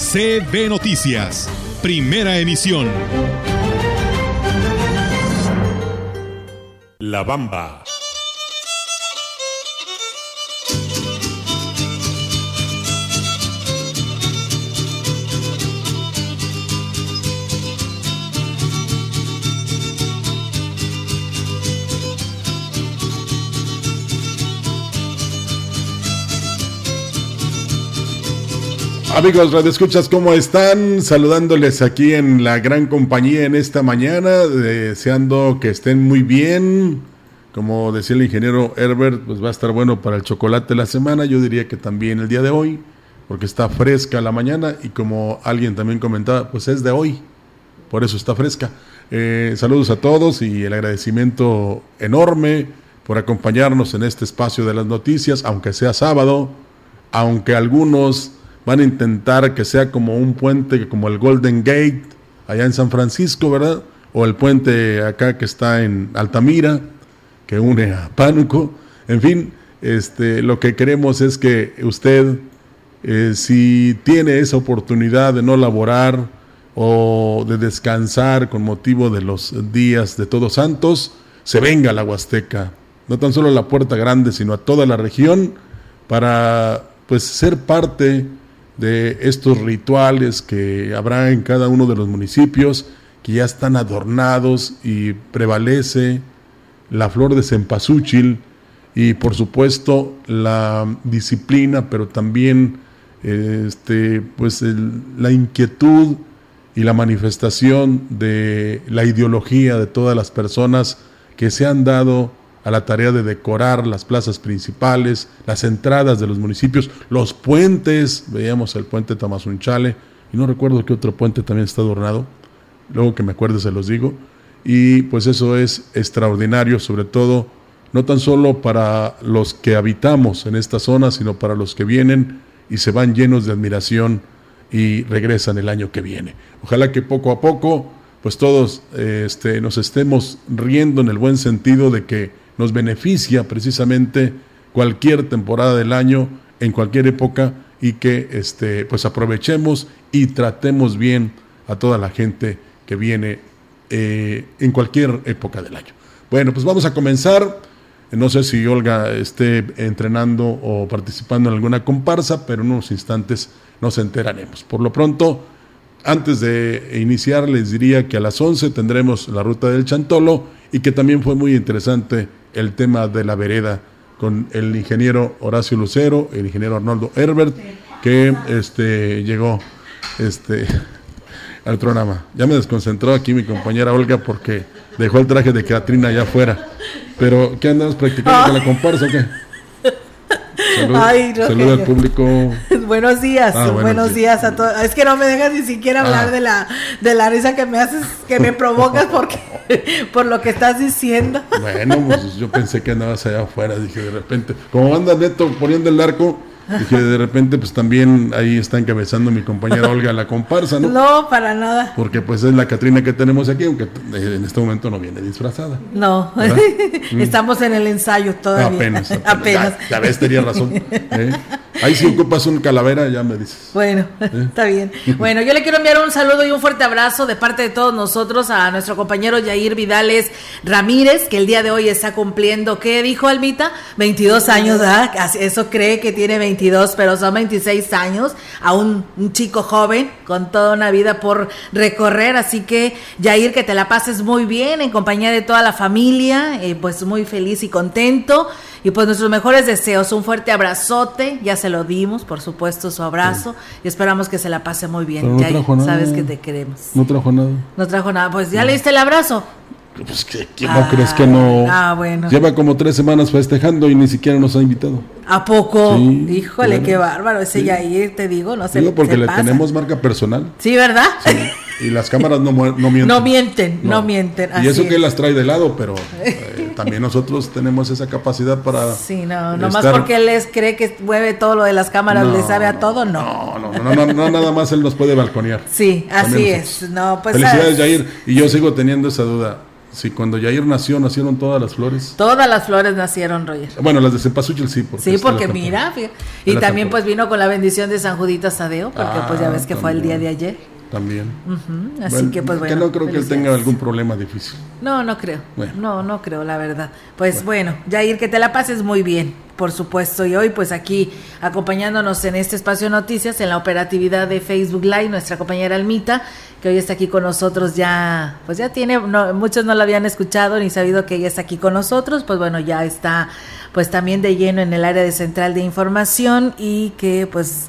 CB Noticias, primera emisión. La Bamba. Amigos Radio Escuchas, ¿cómo están? Saludándoles aquí en la gran compañía en esta mañana, deseando que estén muy bien. Como decía el ingeniero Herbert, pues va a estar bueno para el chocolate de la semana. Yo diría que también el día de hoy, porque está fresca la mañana y como alguien también comentaba, pues es de hoy, por eso está fresca. Eh, saludos a todos y el agradecimiento enorme por acompañarnos en este espacio de las noticias, aunque sea sábado, aunque algunos van a intentar que sea como un puente, como el Golden Gate, allá en San Francisco, ¿verdad? O el puente acá que está en Altamira, que une a Pánuco. En fin, este, lo que queremos es que usted, eh, si tiene esa oportunidad de no laborar o de descansar con motivo de los días de Todos Santos, se venga a la Huasteca, no tan solo a la Puerta Grande, sino a toda la región, para pues ser parte de estos rituales que habrá en cada uno de los municipios, que ya están adornados y prevalece la flor de cempasúchil y por supuesto la disciplina, pero también este, pues la inquietud y la manifestación de la ideología de todas las personas que se han dado a la tarea de decorar las plazas principales, las entradas de los municipios, los puentes, veíamos el puente Tamazunchale, y no recuerdo qué otro puente también está adornado, luego que me acuerde se los digo, y pues eso es extraordinario, sobre todo, no tan solo para los que habitamos en esta zona, sino para los que vienen y se van llenos de admiración y regresan el año que viene. Ojalá que poco a poco, pues todos este, nos estemos riendo en el buen sentido de que nos beneficia precisamente cualquier temporada del año, en cualquier época, y que este, pues aprovechemos y tratemos bien a toda la gente que viene eh, en cualquier época del año. Bueno, pues vamos a comenzar. No sé si Olga esté entrenando o participando en alguna comparsa, pero en unos instantes nos enteraremos. Por lo pronto, antes de iniciar, les diría que a las 11 tendremos la ruta del Chantolo y que también fue muy interesante el tema de la vereda con el ingeniero Horacio Lucero, el ingeniero Arnoldo Herbert, que este, llegó este, al programa. Ya me desconcentró aquí mi compañera Olga porque dejó el traje de Catrina allá afuera. Pero, ¿qué andamos practicando con la comparsa o qué? Salud, al público. buenos días, ah, buenos, días. a todos. Es que no me dejas ni siquiera hablar ah. de la de la risa que me haces, que me provocas porque por lo que estás diciendo. Bueno, pues yo pensé que andabas allá afuera, dije de repente, como anda Neto poniendo el arco, Dije, de repente, pues también ahí está encabezando mi compañera Olga la comparsa, ¿no? No, para nada. Porque pues es la Catrina que tenemos aquí, aunque en este momento no viene disfrazada. No, estamos en el ensayo todavía. Apenas. apenas. Ya, ves, tenía razón. ¿eh? Ahí si ocupas un calavera, ya me dices. Bueno, ¿Eh? está bien. Bueno, yo le quiero enviar un saludo y un fuerte abrazo de parte de todos nosotros a nuestro compañero Yair Vidales Ramírez, que el día de hoy está cumpliendo, ¿qué dijo Almita? 22 años, ¿verdad? Eso cree que tiene 22 pero son 26 años, a un, chico joven con toda una vida por recorrer, así que Jair, que te la pases muy bien en compañía de toda la familia, eh, pues muy feliz y contento. Y pues nuestros mejores deseos, un fuerte abrazote, ya se lo dimos, por supuesto, su abrazo, y esperamos que se la pase muy bien. No sabes que te queremos. No trajo nada. No trajo nada, pues ya le diste el abrazo. Pues, ¿Cómo crees que no? Ah, bueno. Lleva como tres semanas festejando y ni siquiera nos ha invitado. ¿A poco? Híjole, qué bárbaro. Ese ya Yair, te digo, no sé. Digo porque le tenemos marca personal. Sí, ¿verdad? Y las cámaras no, no mienten. No mienten, no, mienten. y eso que las trae de lado, pero eh, también nosotros tenemos esa capacidad para. Sí, no, nomás porque él les cree que mueve todo lo de las cámaras, le sabe a todo, no. No, no, no, no, nada más él nos puede balconear. Sí, así es. No, pues, Felicidades, Jair. Y yo sigo teniendo esa duda. Si cuando Jair nació, nacieron todas las flores. Todas las flores nacieron, Roger. Bueno, las de Cempasúchil sí. Porque sí, porque mira. Y también pues vino con la bendición de San Judito Sadeo, porque pues ya ves que fue el día de ayer. También. Así que pues bueno. Que no creo que él tenga algún problema difícil. No, no creo. No, no creo, la verdad. Pues bueno. Jair, que te la pases muy bien, por supuesto. Y hoy pues aquí acompañándonos en este espacio noticias, en la operatividad de Facebook Live, nuestra compañera Almita que hoy está aquí con nosotros ya, pues ya tiene, muchos no lo habían escuchado ni sabido que ella está aquí con nosotros, pues bueno, ya está pues también de lleno en el área de central de información y que pues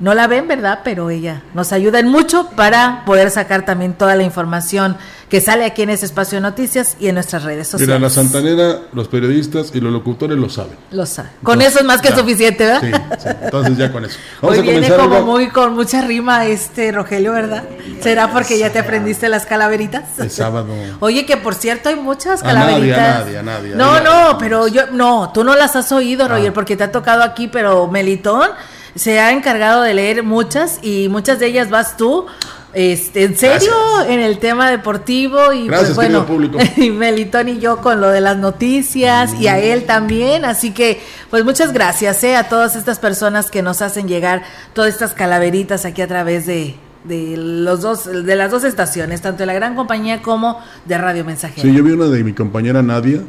no la ven, ¿verdad? Pero ella nos ayuda en mucho para poder sacar también toda la información que sale aquí en ese espacio de noticias y en nuestras redes sociales. Mira, la santanera, los periodistas y los locutores lo saben. Lo saben. Con eso es más que suficiente, ¿verdad? Sí, entonces ya con eso. Vamos Hoy viene como muy con mucha rima este Rogelio, ¿verdad? ¿Será porque ya te aprendiste las calaveritas? El sábado. Oye, que por cierto hay muchas calaveritas. nadie, nadie, no, no, pero yo no, tú no las has oído, Roger, ah. porque te ha tocado aquí, pero Melitón se ha encargado de leer muchas y muchas de ellas vas tú este, en serio, en el tema deportivo y pues bueno, público. y Melitón y yo con lo de las noticias y a él también, así que pues muchas gracias eh, a todas estas personas que nos hacen llegar todas estas calaveritas aquí a través de, de los dos de las dos estaciones, tanto de la gran compañía como de Radio Mensajero. Sí, yo vi una de mi compañera Nadia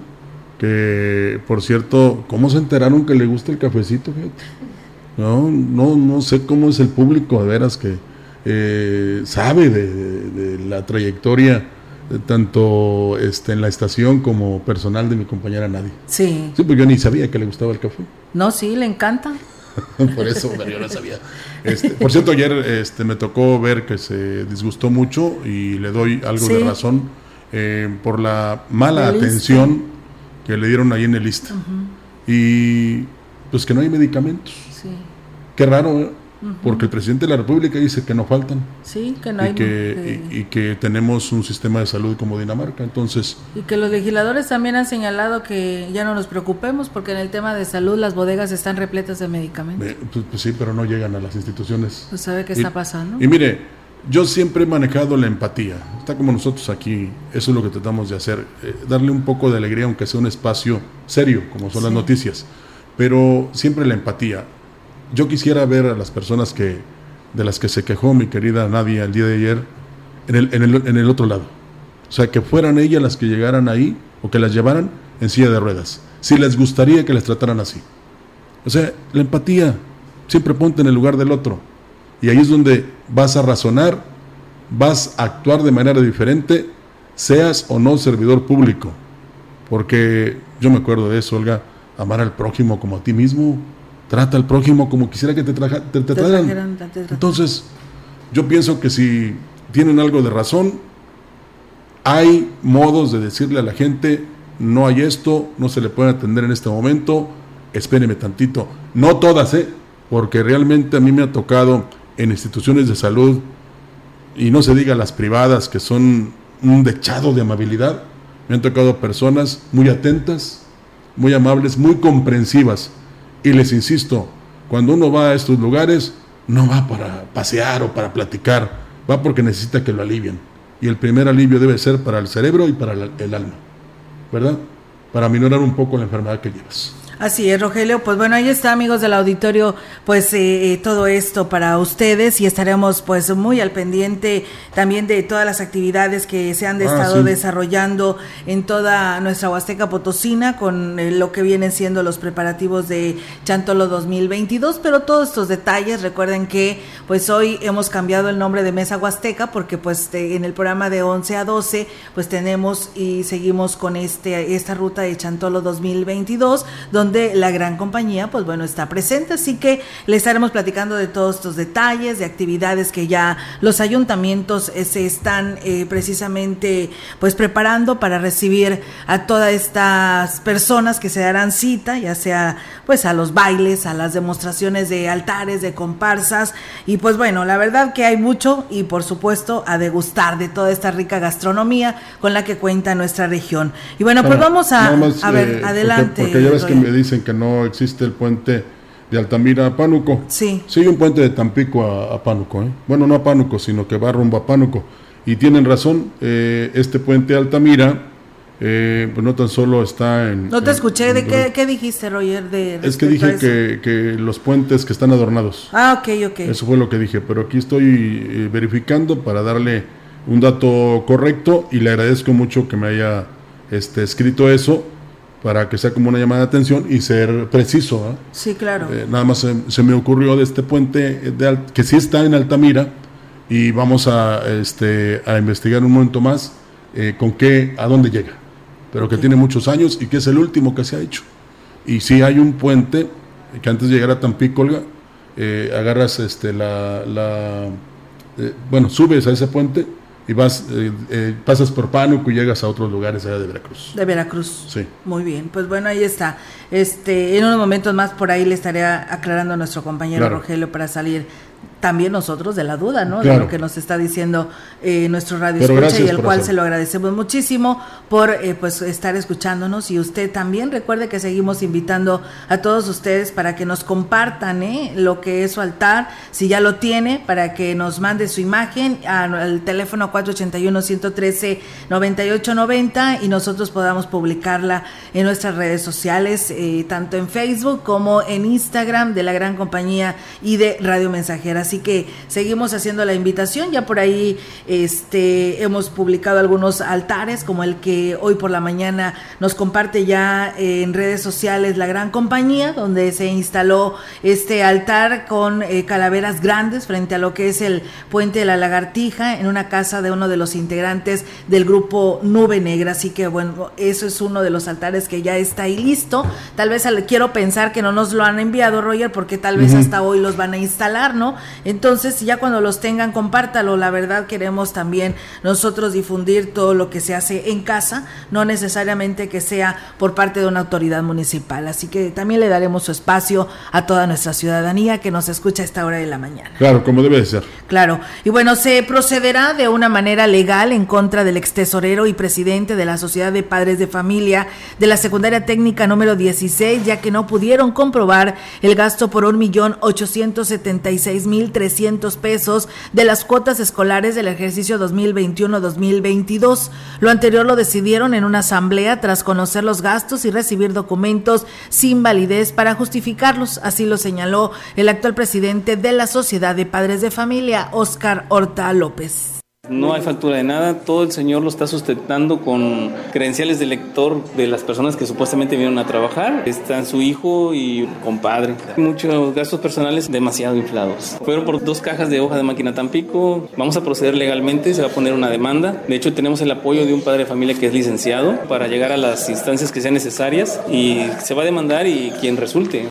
que por cierto, ¿cómo se enteraron que le gusta el cafecito? No, no, no sé cómo es el público de veras que eh, sabe de, la trayectoria eh, tanto este, en la estación como personal de mi compañera Nadie. Sí. Sí, porque yo ni sabía que le gustaba el café. No, sí, le encanta. por eso, pero yo no sabía. Este, por cierto, ayer este, me tocó ver que se disgustó mucho y le doy algo de razón eh, por la mala atención que le dieron ahí en el lista. Y pues que no hay medicamentos. Sí. Qué raro, ¿eh? porque el presidente de la República dice que no faltan. Sí, que no hay. Y que, y, que tenemos un sistema de salud como Dinamarca, entonces... Y que los legisladores también han señalado que ya no nos preocupemos porque en el tema de salud las bodegas están repletas de medicamentos. Pues, pues, sí, pero no llegan a las instituciones. Pues sabe qué está pasando. Y mire, yo siempre he manejado la empatía. Está como nosotros aquí, eso es lo que tratamos de hacer, eh, darle un poco de alegría aunque sea un espacio serio, como son las noticias, pero siempre la empatía yo quisiera ver a las personas que, de las que se quejó mi querida Nadia el día de ayer en el, en, el, en el otro lado. O sea, que fueran ellas las que llegaran ahí o que las llevaran en silla de ruedas. Si les gustaría que les trataran así. O sea, la empatía, siempre ponte en el lugar del otro. Y ahí es donde vas a razonar, vas a actuar de manera diferente, seas o no servidor público. Porque yo me acuerdo de eso, Olga, amar al prójimo como a ti mismo. Trata al prójimo como quisiera que te, te, trataran. Entonces, yo pienso que si tienen algo de razón, hay modos de decirle a la gente, no hay esto, no se le puede atender en este momento, espéreme tantito. No todas, ¿eh? Porque realmente a mí me ha tocado en instituciones de salud, y no se diga las privadas, que son un dechado de amabilidad, me han tocado personas muy atentas, muy amables, muy comprensivas y les insisto, cuando uno va a estos lugares, no va para pasear o para platicar, va porque necesita que lo alivien. Y el primer alivio debe ser para el cerebro y para el alma, ¿verdad? Para minorar un poco la enfermedad que llevas. Así es, Rogelio. Pues bueno, ahí está, amigos del auditorio, pues eh, eh, todo esto para ustedes y estaremos pues muy al pendiente también de todas las actividades que se han ah, estado desarrollando en toda nuestra Huasteca Potosina con eh, lo que vienen siendo los preparativos de Chantolo 2022, pero todos estos detalles, recuerden que pues hoy hemos cambiado el nombre de Mesa Huasteca porque pues en el programa de 11 a 12 pues tenemos y seguimos con este esta ruta de Chantolo 2022 donde donde la gran compañía, pues bueno, está presente. Así que le estaremos platicando de todos estos detalles, de actividades que ya los ayuntamientos eh, se están eh, precisamente pues preparando para recibir a todas estas personas que se darán cita, ya sea pues a los bailes, a las demostraciones de altares, de comparsas. Y pues bueno, la verdad que hay mucho y por supuesto a degustar de toda esta rica gastronomía con la que cuenta nuestra región. Y bueno, pues vamos a, a ver, eh, adelante. Porque, ya ves que me dicen que no existe el puente de Altamira a Pánuco. Sí. Sí, un puente de Tampico a, Pánuco. ¿eh? Bueno, no a Pánuco, sino que va rumbo a Pánuco. Y tienen razón, eh, este puente de Altamira, pues no tan solo está en... No te escuché, ¿de qué, dijiste, Roger? De, es que dije que, que, los puentes que están adornados. Ah, ok, ok. Eso fue lo que dije, pero aquí estoy verificando para darle un dato correcto y le agradezco mucho que me haya este, escrito eso para que sea como una llamada de atención y ser preciso. ¿ah? Sí, claro. Eh, nada más se, me ocurrió de este puente de que sí está en Altamira y vamos a, este, a investigar un momento más eh, con qué, a dónde llega, pero que tiene muchos años y que es el último que se ha hecho. Y si hay un puente que antes de llegar a Tampico, eh, agarras este, la, la bueno, subes a ese puente y vas, eh, eh, pasas por Pánuco y llegas a otros lugares allá de Veracruz. De Veracruz. Sí. Muy bien, pues bueno, ahí está. Este, en unos momentos más por ahí le estaré aclarando a nuestro compañero Rogelio para salir también nosotros de la duda, ¿no? De lo que nos está diciendo eh, nuestro radio escucha y el cual se lo agradecemos muchísimo por eh, pues estar escuchándonos y usted también recuerde que seguimos invitando a todos ustedes para que nos compartan ¿eh? lo que es su altar, si ya lo tiene, para que nos mande su imagen al teléfono 481 113 9890 y nosotros podamos publicarla en nuestras redes sociales, eh, tanto en Facebook como en Instagram de la gran compañía y de Radio Mensajera Así que seguimos haciendo la invitación. Ya por ahí este, hemos publicado algunos altares, como el que hoy por la mañana nos comparte ya en redes sociales la gran compañía, donde se instaló este altar con eh, calaveras grandes frente a lo que es el puente de la lagartija en una casa de uno de los integrantes del grupo Nube Negra. Así que bueno, eso es uno de los altares que ya está ahí listo. Tal vez quiero pensar que no nos lo han enviado, Roger, porque tal vez hasta hoy los van a instalar, ¿no? Entonces, ya cuando los tengan, compártalo. La verdad, queremos también nosotros difundir todo lo que se hace en casa, no necesariamente que sea por parte de una autoridad municipal. Así que también le daremos su espacio a toda nuestra ciudadanía que nos escucha a esta hora de la mañana. Claro, como debe de ser. Claro. Y bueno, se procederá de una manera legal en contra del ex tesorero y presidente de la Sociedad de Padres de Familia de la Secundaria Técnica número 16, ya que no pudieron comprobar el gasto por un millón ochocientos setenta y seis mil 300 pesos de las cuotas escolares del ejercicio 2021-2022. Lo anterior lo decidieron en una asamblea tras conocer los gastos y recibir documentos sin validez para justificarlos. Así lo señaló el actual presidente de la Sociedad de Padres de Familia, Oscar Horta López. No hay factura de nada, todo el señor lo está sustentando con credenciales de lector de las personas que supuestamente vinieron a trabajar. Están su hijo y compadre. Muchos gastos personales demasiado inflados. Fueron por dos cajas de hoja de máquina Tampico. Vamos a proceder legalmente, se va a poner una demanda. De hecho, tenemos el apoyo de un padre de familia que es licenciado para llegar a las instancias que sean necesarias y se va a demandar y quien resulte.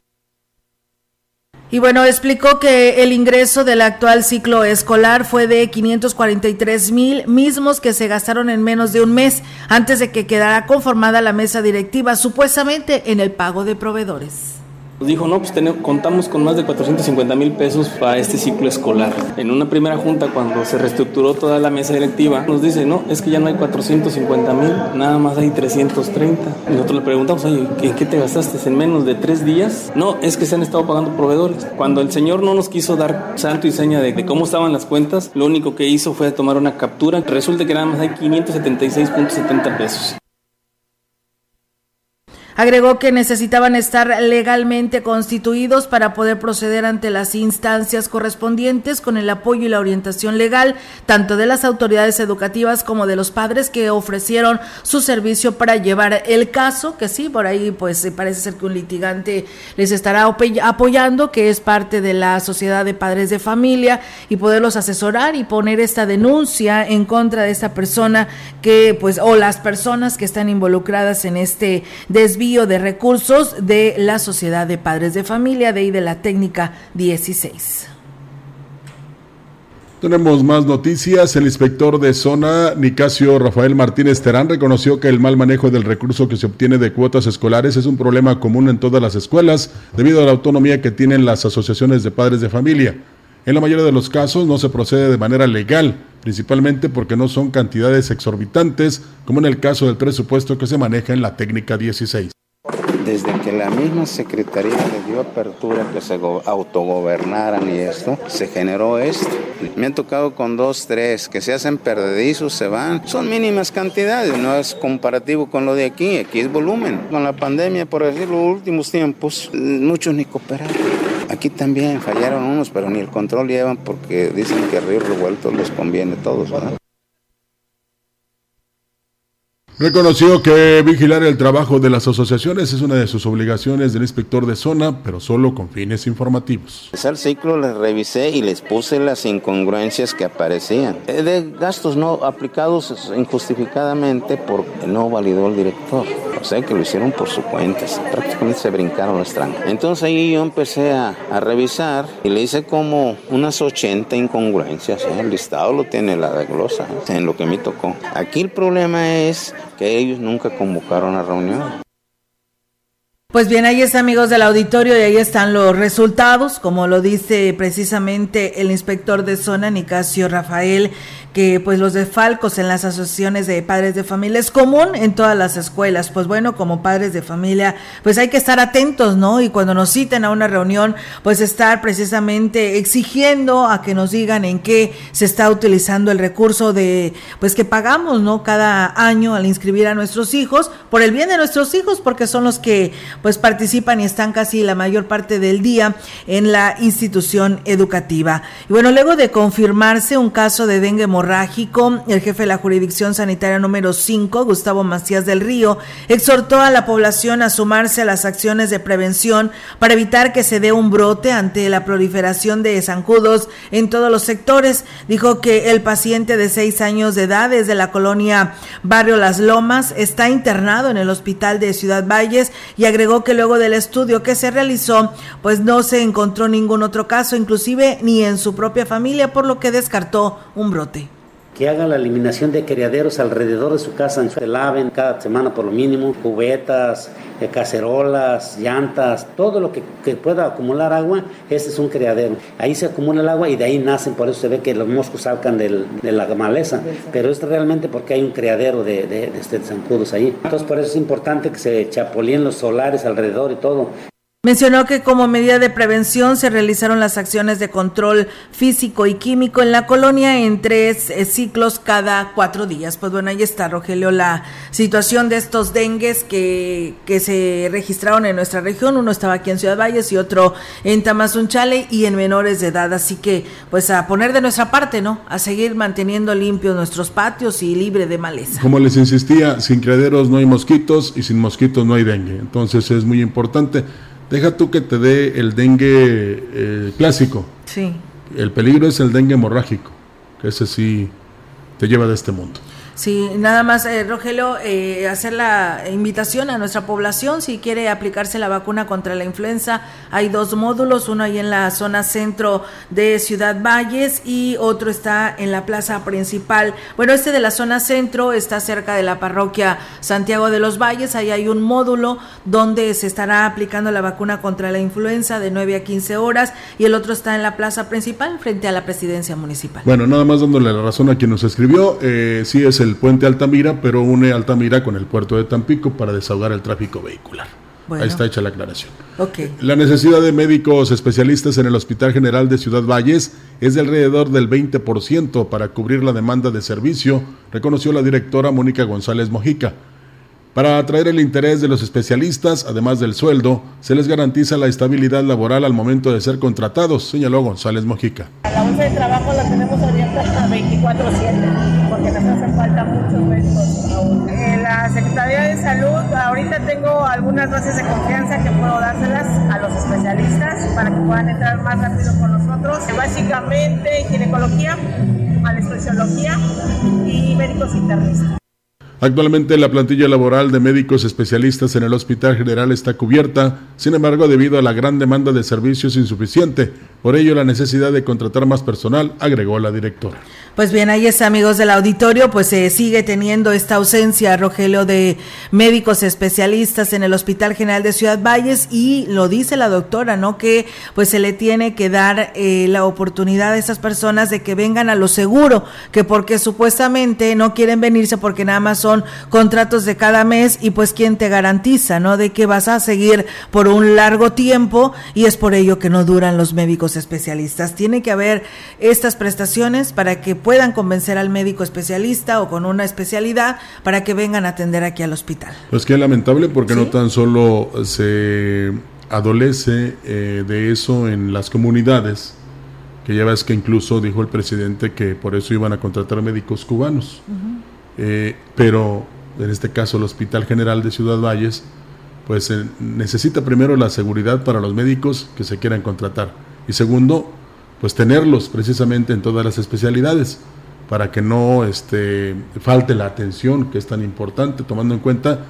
Y bueno, explicó que el ingreso del actual ciclo escolar fue de 543 mil mismos que se gastaron en menos de un mes antes de que quedara conformada la mesa directiva, supuestamente en el pago de proveedores. Nos dijo, no, pues tenemos, contamos con más de 450 mil pesos para este ciclo escolar. En una primera junta, cuando se reestructuró toda la mesa directiva, nos dice, no, es que ya no hay 450 mil, nada más hay 330. Y nosotros le preguntamos, oye, ¿en qué te gastaste? ¿En menos de tres días? No, es que se han estado pagando proveedores. Cuando el señor no nos quiso dar santo y seña de, de cómo estaban las cuentas, lo único que hizo fue tomar una captura. Resulta que nada más hay 576.70 pesos. Agregó que necesitaban estar legalmente constituidos para poder proceder ante las instancias correspondientes con el apoyo y la orientación legal tanto de las autoridades educativas como de los padres que ofrecieron su servicio para llevar el caso, que sí, por ahí pues parece ser que un litigante les estará apoyando, que es parte de la sociedad de padres de familia y poderlos asesorar y poner esta denuncia en contra de esta persona que pues o las personas que están involucradas en este desvío de recursos de la Sociedad de Padres de Familia, de ahí de la técnica 16. Tenemos más noticias. El inspector de zona, Nicasio Rafael Martínez Terán, reconoció que el mal manejo del recurso que se obtiene de cuotas escolares es un problema común en todas las escuelas debido a la autonomía que tienen las asociaciones de padres de familia. En la mayoría de los casos no se procede de manera legal, principalmente porque no son cantidades exorbitantes, como en el caso del presupuesto que se maneja en la técnica 16 desde que la misma Secretaría le dio apertura que se autogobernaran y esto, se generó esto. Me han tocado con dos, tres, que se hacen perdedizos, se van. Son mínimas cantidades, no es comparativo con lo de aquí, aquí es volumen. Con la pandemia, por decir los últimos tiempos, muchos ni cooperaron. Aquí también fallaron unos, pero ni el control llevan porque dicen que Río Revuelto les conviene a todos, ¿verdad? Reconoció que vigilar el trabajo de las asociaciones es una de sus obligaciones del inspector de zona, pero solo con fines informativos. El ciclo les revisé y les puse las incongruencias que aparecían. Eh, de gastos no aplicados injustificadamente porque no validó el director. O sea que lo hicieron por su cuenta. Prácticamente se brincaron los trancos. Entonces ahí yo empecé a, revisar y le hice como unas 80 incongruencias. ¿eh? El listado lo tiene la de glosa ¿eh? en lo que me tocó. Aquí el problema es que ellos nunca convocaron a reunión. Pues bien, ahí está amigos del auditorio y ahí están los resultados, como lo dice precisamente el inspector de zona, Nicasio Rafael que pues los desfalcos en las asociaciones de padres de familia es común en todas las escuelas. Pues bueno, como padres de familia, pues hay que estar atentos, ¿no? Y cuando nos citen a una reunión, pues estar precisamente exigiendo a que nos digan en qué se está utilizando el recurso de, pues que pagamos, ¿no? Cada año al inscribir a nuestros hijos, por el bien de nuestros hijos, porque son los que pues participan y están casi la mayor parte del día en la institución educativa. Y bueno, luego de confirmarse un caso de dengue el jefe de la jurisdicción sanitaria número 5, Gustavo Macías del Río, exhortó a la población a sumarse a las acciones de prevención para evitar que se dé un brote ante la proliferación de zancudos en todos los sectores. Dijo que el paciente de seis años de edad desde la colonia Barrio Las Lomas está internado en el hospital de Ciudad Valles y agregó que luego del estudio que se realizó, pues no se encontró ningún otro caso, inclusive ni en su propia familia, por lo que descartó un brote que hagan la eliminación de criaderos alrededor de su casa, se laven cada semana por lo mínimo, cubetas, eh, cacerolas, llantas, todo lo que, pueda acumular agua, ese es un criadero. Ahí se acumula el agua y de ahí nacen, por eso se ve que los moscos salgan de la maleza, pero es realmente porque hay un criadero de, de, de, este zancudos ahí. Entonces por eso es importante que se chapolíen los solares alrededor y todo. Mencionó que como medida de prevención se realizaron las acciones de control físico y químico en la colonia en tres eh, ciclos cada cuatro días. Pues bueno, ahí está, Rogelio, la situación de estos dengues que, que se registraron en nuestra región. Uno estaba aquí en Ciudad Valles y otro en Tamazunchale y en menores de edad. Así que, pues a poner de nuestra parte, ¿no? A seguir manteniendo limpios nuestros patios y libre de maleza. Como les insistía, sin criaderos no hay mosquitos y sin mosquitos no hay dengue. Entonces es muy importante Deja tú que te dé el dengue eh, clásico. Sí. El peligro es el dengue hemorrágico, que ese sí te lleva de este mundo. Sí, nada más, eh, Rogelio, eh, hacer la invitación a nuestra población si quiere aplicarse la vacuna contra la influenza. Hay dos módulos, uno ahí en la zona centro de Ciudad Valles y otro está en la plaza principal. Bueno, este de la zona centro está cerca de la parroquia Santiago de los Valles. Ahí hay un módulo donde se estará aplicando la vacuna contra la influenza de 9 a 15 horas y el otro está en la plaza principal frente a la presidencia municipal. Bueno, nada más dándole la razón a quien nos escribió, eh, sí es el el puente Altamira, pero une Altamira con el puerto de Tampico para desahogar el tráfico vehicular. Ahí está hecha la aclaración. Okay. La necesidad de médicos especialistas en el Hospital General de Ciudad Valles es de alrededor del 20% para cubrir la demanda de servicio, reconoció la directora Mónica González Mojica. Para atraer el interés de los especialistas, además del sueldo, se les garantiza la estabilidad laboral al momento de ser contratados, señaló González Mojica. La bolsa de trabajo la tenemos abierta hasta 24-7, hacen falta muchos médicos aún. En la Secretaría de Salud, ahorita tengo algunas bases de confianza que puedo dárselas a los especialistas para que puedan entrar más rápido con nosotros. Básicamente ginecología, anestesiología y médicos internistas. Actualmente la plantilla laboral de médicos especialistas en el Hospital General está cubierta, sin embargo debido a la gran demanda de servicios insuficiente, por ello la necesidad de contratar más personal, agregó la directora. Pues bien, ahí está, amigos del auditorio, pues se sigue teniendo esta ausencia, Rogelio, de médicos especialistas en el Hospital General de Ciudad Valles y lo dice la doctora, ¿no? Que pues se le tiene que dar eh, la oportunidad a esas personas de que vengan a lo seguro, que porque supuestamente no quieren venirse porque nada más son contratos de cada mes y pues quién te garantiza, ¿no? De que vas a seguir por un largo tiempo y es por ello que no duran los médicos especialistas. Tiene que haber estas prestaciones para que puedan convencer al médico especialista o con una especialidad para que vengan a atender aquí al hospital. Pues que lamentable porque no tan solo se adolece eh, de eso en las comunidades, que ya ves que incluso dijo el presidente que por eso iban a contratar médicos cubanos, eh, pero en este caso el Hospital General de Ciudad Valles, pues eh, necesita primero la seguridad para los médicos que se quieran contratar y segundo, pues tenerlos precisamente en todas las especialidades para que no este, falte la atención que es tan importante, tomando en cuenta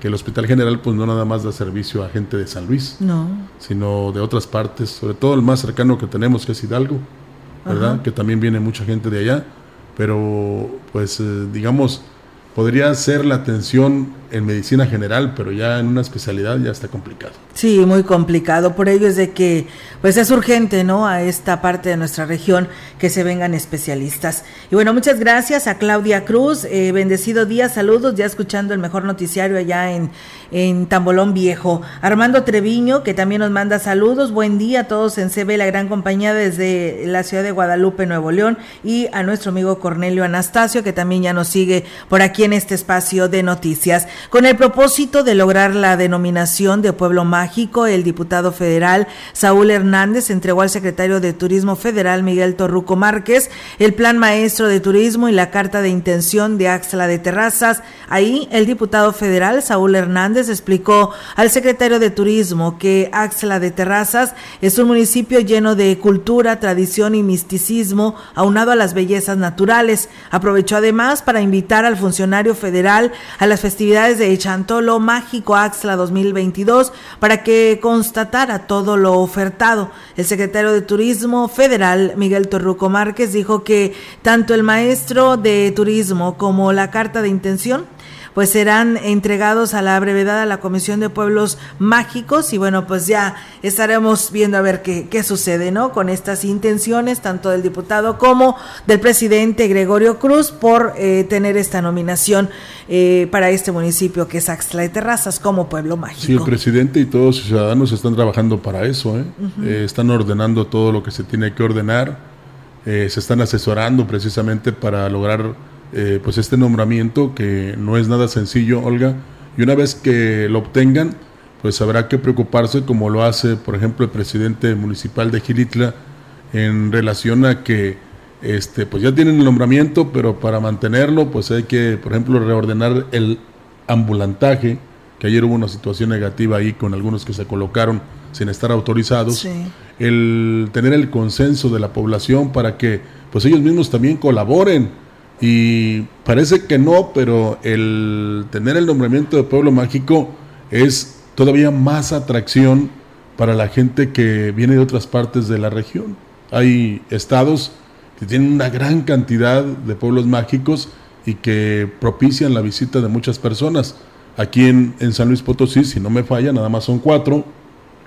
que el Hospital General pues no nada más da servicio a gente de San Luis, no. sino de otras partes, sobre todo el más cercano que tenemos que es Hidalgo, ¿verdad? Que también viene mucha gente de allá, pero pues eh, digamos podría ser la atención en medicina general, pero ya en una especialidad ya está complicado. Sí, muy complicado. Por ello es de que, pues es urgente, ¿no? A esta parte de nuestra región que se vengan especialistas. Y bueno, muchas gracias a Claudia Cruz. Eh, bendecido día, saludos, ya escuchando el mejor noticiario allá en, en Tambolón Viejo. Armando Treviño, que también nos manda saludos. Buen día a todos en CB, la gran compañía desde la ciudad de Guadalupe, Nuevo León. Y a nuestro amigo Cornelio Anastasio, que también ya nos sigue por aquí en este espacio de noticias. Con el propósito de lograr la denominación de pueblo mágico, el diputado federal Saúl Hernández entregó al secretario de Turismo Federal Miguel Torruco Márquez el plan maestro de turismo y la carta de intención de Axla de Terrazas. Ahí el diputado federal Saúl Hernández explicó al secretario de Turismo que Axla de Terrazas es un municipio lleno de cultura, tradición y misticismo aunado a las bellezas naturales. Aprovechó además para invitar al funcionario federal a las festividades de Chantolo Mágico Axla 2022 para que constatara todo lo ofertado. El secretario de Turismo Federal, Miguel Torruco Márquez, dijo que tanto el maestro de turismo como la carta de intención pues serán entregados a la brevedad a la Comisión de Pueblos Mágicos y bueno, pues ya estaremos viendo a ver qué, qué sucede, ¿no? Con estas intenciones, tanto del diputado como del presidente Gregorio Cruz, por eh, tener esta nominación eh, para este municipio que es Axtla de Terrazas como pueblo mágico. Sí, el presidente y todos los ciudadanos están trabajando para eso, ¿eh? eh están ordenando todo lo que se tiene que ordenar, se están asesorando precisamente para lograr eh, pues este nombramiento que no es nada sencillo, Olga, y una vez que lo obtengan, pues habrá que preocuparse como lo hace, por ejemplo, el presidente municipal de Gilitla en relación a que este pues ya tienen el nombramiento, pero para mantenerlo pues hay que, por ejemplo, reordenar el ambulantaje, que ayer hubo una situación negativa ahí con algunos que se colocaron sin estar autorizados, el tener el consenso de la población para que pues ellos mismos también colaboren y parece que no, pero el tener el nombramiento de pueblo mágico es todavía más atracción para la gente que viene de otras partes de la región. Hay estados que tienen una gran cantidad de pueblos mágicos y que propician la visita de muchas personas. Aquí en, San Luis Potosí, si no me falla, nada más son cuatro,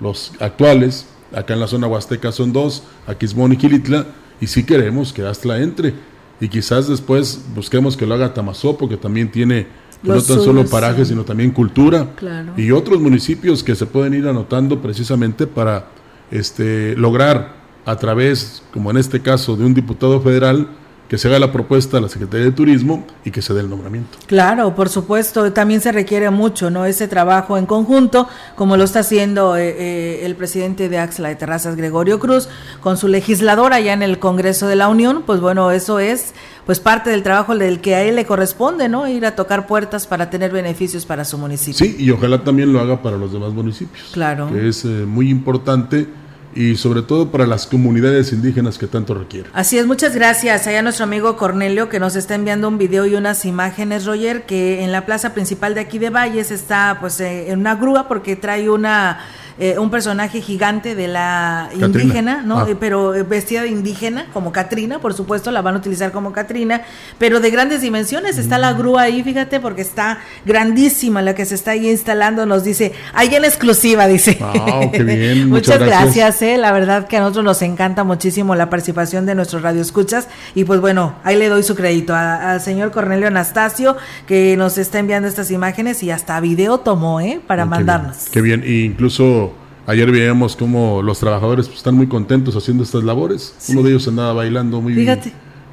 los actuales. Acá en la zona huasteca son dos, Aquismón y Quilitla, y si queremos que Astla entre y quizás después busquemos que lo haga Tamazopo, que también tiene no tan solo parajes, sino también cultura, y otros municipios que se pueden ir anotando precisamente para este, lograr a través, como en este caso, de un diputado federal, que se haga la propuesta a la Secretaría de Turismo y que se dé el nombramiento. Claro, por supuesto, también se requiere mucho, ¿no? Ese trabajo en conjunto, como lo está haciendo eh, eh, el presidente de Axla de Terrazas, Gregorio Cruz, con su legisladora allá en el Congreso de la Unión, pues bueno, eso es pues parte del trabajo del que a él le corresponde, ¿no? Ir a tocar puertas para tener beneficios para su municipio. Sí, y ojalá también lo haga para los demás municipios. Claro. Que es eh, muy importante y sobre todo para las comunidades indígenas que tanto requieren. Así es, muchas gracias. Allá nuestro amigo Cornelio que nos está enviando un video y unas imágenes, Roger, que en la plaza principal de aquí de Valles está pues eh, en una grúa porque trae una eh, un personaje gigante de la indígena, ¿no? Ah. Eh, pero eh, vestida de indígena, como Catrina, por supuesto, la van a utilizar como Catrina, pero de grandes dimensiones. Está la grúa ahí, fíjate, porque está grandísima la que se está ahí instalando. Nos dice, ahí en exclusiva, dice. Ah, qué bien. muchas, gracias, eh. La verdad que a nosotros nos encanta muchísimo la participación de nuestros radioescuchas. Y pues bueno, ahí le doy su crédito al señor Cornelio Anastasio, que nos está enviando estas imágenes y hasta video tomó, ¿eh? Para ah, mandarnos. Qué bien. E incluso Ayer veíamos cómo los trabajadores pues, están muy contentos haciendo estas labores. Uno de ellos andaba bailando muy,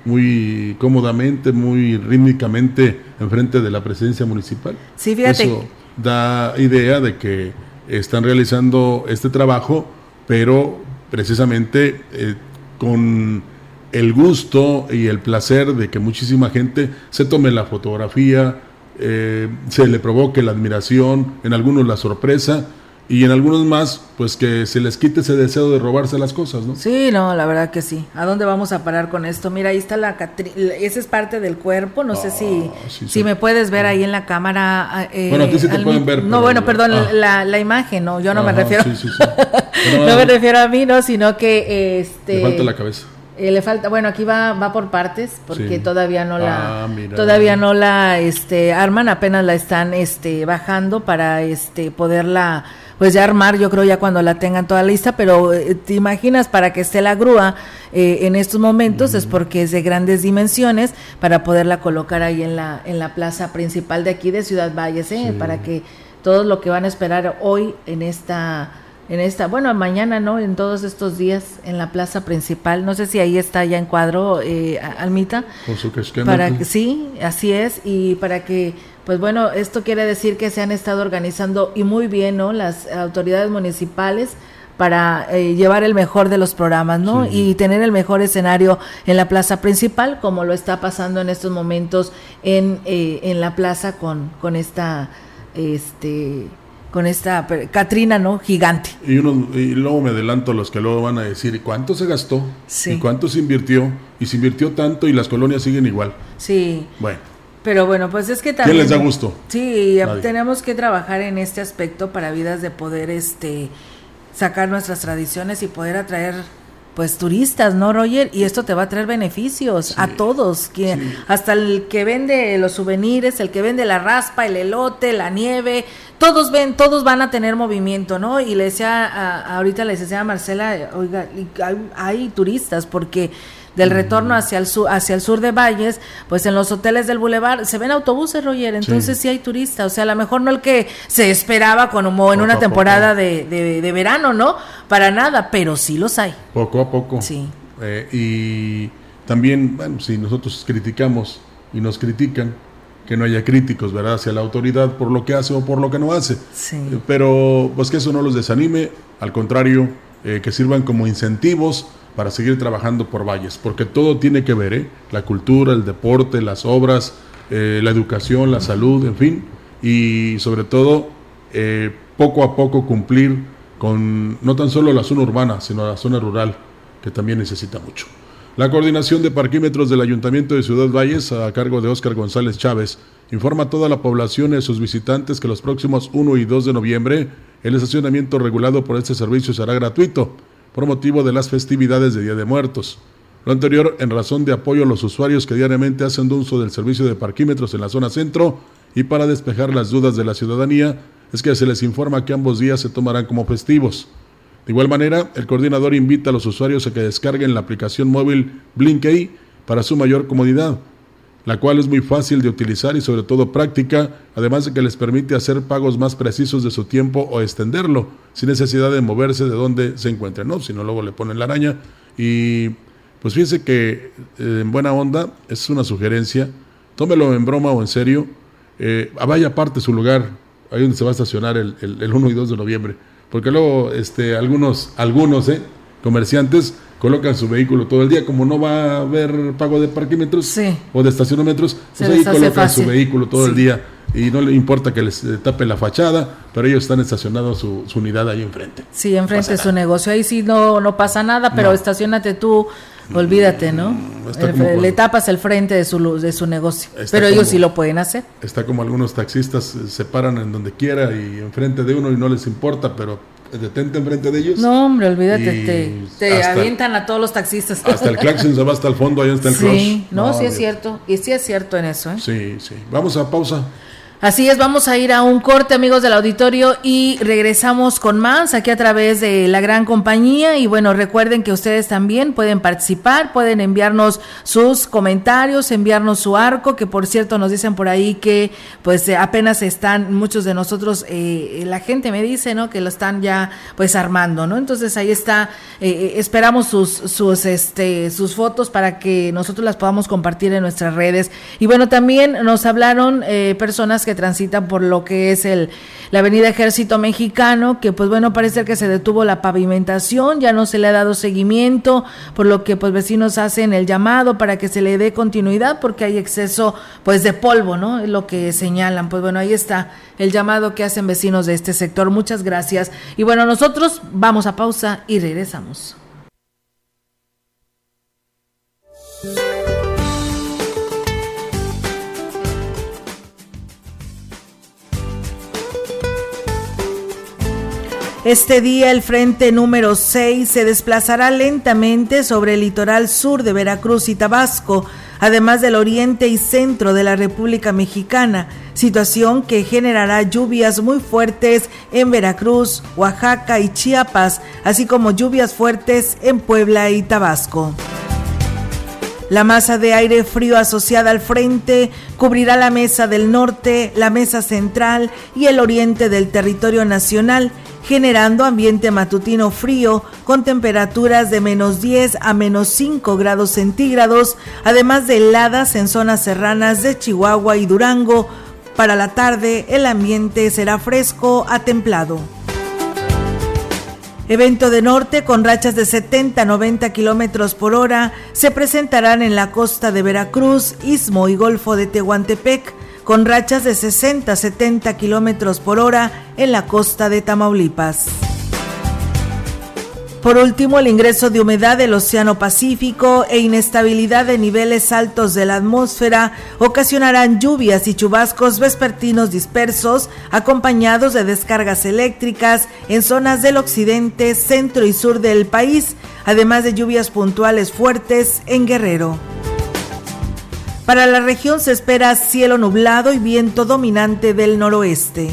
muy cómodamente, muy rítmicamente enfrente de la presidencia municipal. Sí, fíjate. Eso da idea de que están realizando este trabajo, pero precisamente eh, con el gusto y el placer de que muchísima gente se tome la fotografía, eh, se le provoque la admiración, en algunos la sorpresa y en algunos más, pues que se les quite ese deseo de robarse las cosas, ¿no? Sí, no, la verdad que sí. ¿A dónde vamos a parar con esto? Mira, ahí está la esa es parte del cuerpo, no sé si, ah, si me puedes ver ahí en la cámara. Ah, eh, bueno, a ti sí te pueden ver. No, bueno, perdón, ah. la, la, imagen, no, yo no me refiero. no me refiero a mí, no, sino que este. Le falta la cabeza. Eh, le falta, bueno, aquí va, va por partes, porque todavía no la, todavía no la, este, arman, apenas la están, este, bajando para, este, poderla pues ya armar, yo creo ya cuando la tengan toda lista, pero eh, te imaginas para que esté la grúa eh, en estos momentos es porque es de grandes dimensiones para poderla colocar ahí en la en la plaza principal de aquí de Ciudad Valles, ¿eh? para que todo lo que van a esperar hoy en esta en esta, bueno, mañana, ¿no? En todos estos días en la plaza principal. No sé si ahí está ya en cuadro, eh, Almita. Con su para que Sí, así es. Y para que pues bueno, esto quiere decir que se han estado organizando y muy bien, ¿no? Las autoridades municipales para eh, llevar el mejor de los programas, ¿no? Y tener el mejor escenario en la plaza principal, como lo está pasando en estos momentos en, eh, en la plaza con, con esta, este, con esta Catrina, ¿no? Gigante. Y, uno, y luego me adelanto a los que luego van a decir, ¿cuánto se gastó? ¿Y cuánto se invirtió? Y se invirtió tanto y las colonias siguen igual. Sí. Bueno. Pero bueno, pues es que también... ¿Quién les da gusto? Sí, tenemos que trabajar en este aspecto para vidas de poder este sacar nuestras tradiciones y poder atraer pues turistas, ¿no, Roger? Y esto te va a traer beneficios a todos, que hasta el que vende los souvenirs, el que vende la raspa, el elote, la nieve, todos ven, todos van a tener movimiento, ¿no? Y le decía, ahorita le decía a Marcela, oiga, hay, hay turistas porque del retorno hacia el sur, hacia el sur de Valles, pues en los hoteles del Boulevard se ven autobuses, Roger, entonces sí, hay turistas, o sea, a lo mejor no el que se esperaba como en una temporada de, de, verano, ¿no? Para nada, pero sí los hay. Poco a poco. Sí. Eh, y también, bueno, si nosotros criticamos y nos critican, que no haya críticos, ¿verdad?, hacia la autoridad por lo que hace o por lo que no hace. Sí. Eh, pero pues que eso no los desanime, al contrario, eh, que sirvan como incentivos para seguir trabajando por Valles, porque todo tiene que ver, ¿eh? la cultura, el deporte, las obras, eh, la educación, la salud, en fin, y sobre todo eh, poco a poco cumplir con no tan solo la zona urbana, sino la zona rural, que también necesita mucho. La coordinación de parquímetros del Ayuntamiento de Ciudad Valles, a cargo de Óscar González Chávez, informa a toda la población y a sus visitantes que los próximos 1 y 2 de noviembre el estacionamiento regulado por este servicio será gratuito por motivo de las festividades de Día de Muertos. Lo anterior en razón de apoyo a los usuarios que diariamente hacen uso del servicio de parquímetros en la zona centro y para despejar las dudas de la ciudadanía es que se les informa que ambos días se tomarán como festivos. De igual manera, el coordinador invita a los usuarios a que descarguen la aplicación móvil Blinkey para su mayor comodidad la cual es muy fácil de utilizar y sobre todo práctica, además de que les permite hacer pagos más precisos de su tiempo o extenderlo, sin necesidad de moverse de donde se encuentren, ¿no? Si no, luego le ponen la araña. Y pues fíjense que eh, en buena onda, es una sugerencia, tómelo en broma o en serio, eh, vaya aparte su lugar, ahí donde se va a estacionar el, el, 1 y 2 de noviembre, porque luego este, algunos, algunos ¿eh? Comerciantes colocan su vehículo todo el día, como no va a haber pago de parquímetros o de estacionamientos, pues ahí colocan su vehículo todo el día y no le importa que les eh, tape la fachada, pero ellos están estacionados su, su unidad ahí enfrente. Sí, enfrente de su negocio. Ahí sí no, no pasa nada, pero estacionate tú, olvídate, ¿no? Mm, El- como le tapas el frente de su, de su negocio. Pero ellos sí lo pueden hacer. Está como algunos taxistas eh, se paran en donde quiera y enfrente de uno y no les importa, pero detente enfrente de ellos. No, hombre, olvídate, te, avientan a todos los taxistas. Hasta el claxon se va hasta el fondo, ahí está el Sí, crush. no, sí es cierto. Y sí es cierto en eso, ¿eh? Sí, sí. Vamos a pausa. Así es, vamos a ir a un corte, amigos del auditorio, y regresamos con más aquí a través de la gran compañía. Y bueno, recuerden que ustedes también pueden participar, pueden enviarnos sus comentarios, enviarnos su arco, que por cierto nos dicen por ahí que pues eh, apenas están muchos de nosotros, eh, la gente me dice, ¿no? Que lo están ya pues armando, ¿no? Entonces ahí está, eh, eh, esperamos sus, sus, este, sus fotos para que nosotros las podamos compartir en nuestras redes. Y bueno, también nos hablaron eh, personas que transitan por lo que es el la Avenida Ejército Mexicano, que pues bueno, parece que se detuvo la pavimentación, ya no se le ha dado seguimiento, por lo que pues vecinos hacen el llamado para que se le dé continuidad porque hay exceso pues de polvo, ¿no? Es lo que señalan. Pues bueno, ahí está el llamado que hacen vecinos de este sector. Muchas gracias. Y bueno, nosotros vamos a pausa y regresamos. Este día el frente número 6 se desplazará lentamente sobre el litoral sur de Veracruz y Tabasco, además del oriente y centro de la República Mexicana, situación que generará lluvias muy fuertes en Veracruz, Oaxaca y Chiapas, así como lluvias fuertes en Puebla y Tabasco. La masa de aire frío asociada al frente cubrirá la mesa del norte, la mesa central y el oriente del territorio nacional, generando ambiente matutino frío con temperaturas de menos 10 a menos 5 grados centígrados, además de heladas en zonas serranas de Chihuahua y Durango. Para la tarde el ambiente será fresco a templado. Evento de norte con rachas de 70 a 90 kilómetros por hora se presentarán en la costa de Veracruz, Istmo y Golfo de Tehuantepec, con rachas de 60 a 70 kilómetros por hora en la costa de Tamaulipas. Por último, el ingreso de humedad del Océano Pacífico e inestabilidad de niveles altos de la atmósfera ocasionarán lluvias y chubascos vespertinos dispersos, acompañados de descargas eléctricas en zonas del occidente, centro y sur del país, además de lluvias puntuales fuertes en Guerrero. Para la región se espera cielo nublado y viento dominante del noroeste.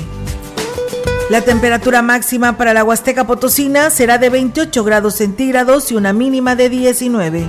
La temperatura máxima para la Huasteca Potosina será de 28 grados centígrados y una mínima de 19.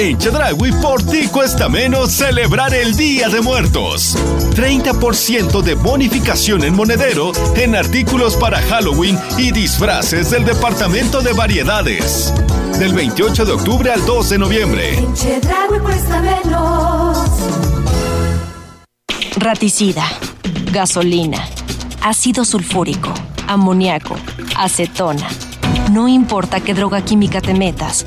En Chedraui por ti cuesta menos celebrar el Día de Muertos. 30% de bonificación en monedero en artículos para Halloween y disfraces del Departamento de Variedades. Del 28 de octubre al 2 de noviembre. En Chedraui cuesta menos. Raticida, gasolina, ácido sulfúrico, amoníaco, acetona. No importa qué droga química te metas,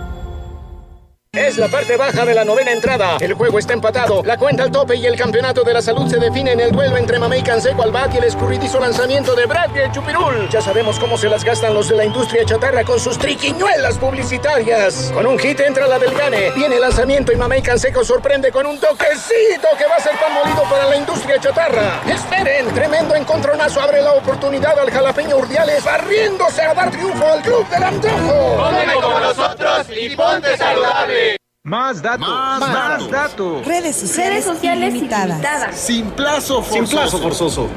Es la parte baja de la novena entrada. El juego está empatado. La cuenta al tope y el campeonato de la salud se define en el duelo entre Mamey Canseco al bat y el escurridizo lanzamiento de Brad y el Chupirul. Ya sabemos cómo se las gastan los de la industria chatarra con sus triquiñuelas publicitarias. Con un hit entra la del Gane. Viene el lanzamiento y Mamey Canseco sorprende con un toquecito chatarra. Esperen, tremendo encontronazo abre la oportunidad al jalapeño Urdiales barriéndose a dar triunfo al club del antojo. Come como nosotros y ponte saludable. Más datos. Más, datos. Redes sociales, ilimitadas. Sin plazo forzoso. Sin plazo forzoso.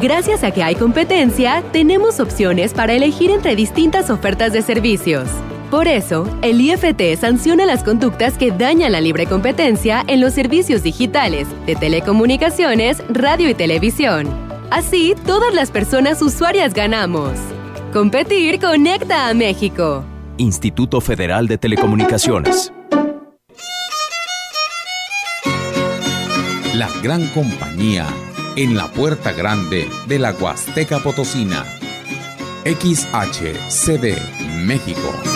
Gracias a que hay competencia, tenemos opciones para elegir entre distintas ofertas de servicios. Por eso, el IFT sanciona las conductas que dañan la libre competencia en los servicios digitales, de telecomunicaciones, radio y televisión. Así, todas las personas usuarias ganamos. Competir conecta a México. Instituto Federal de Telecomunicaciones. La gran compañía en la puerta grande de la Huasteca Potosina. XHCD México.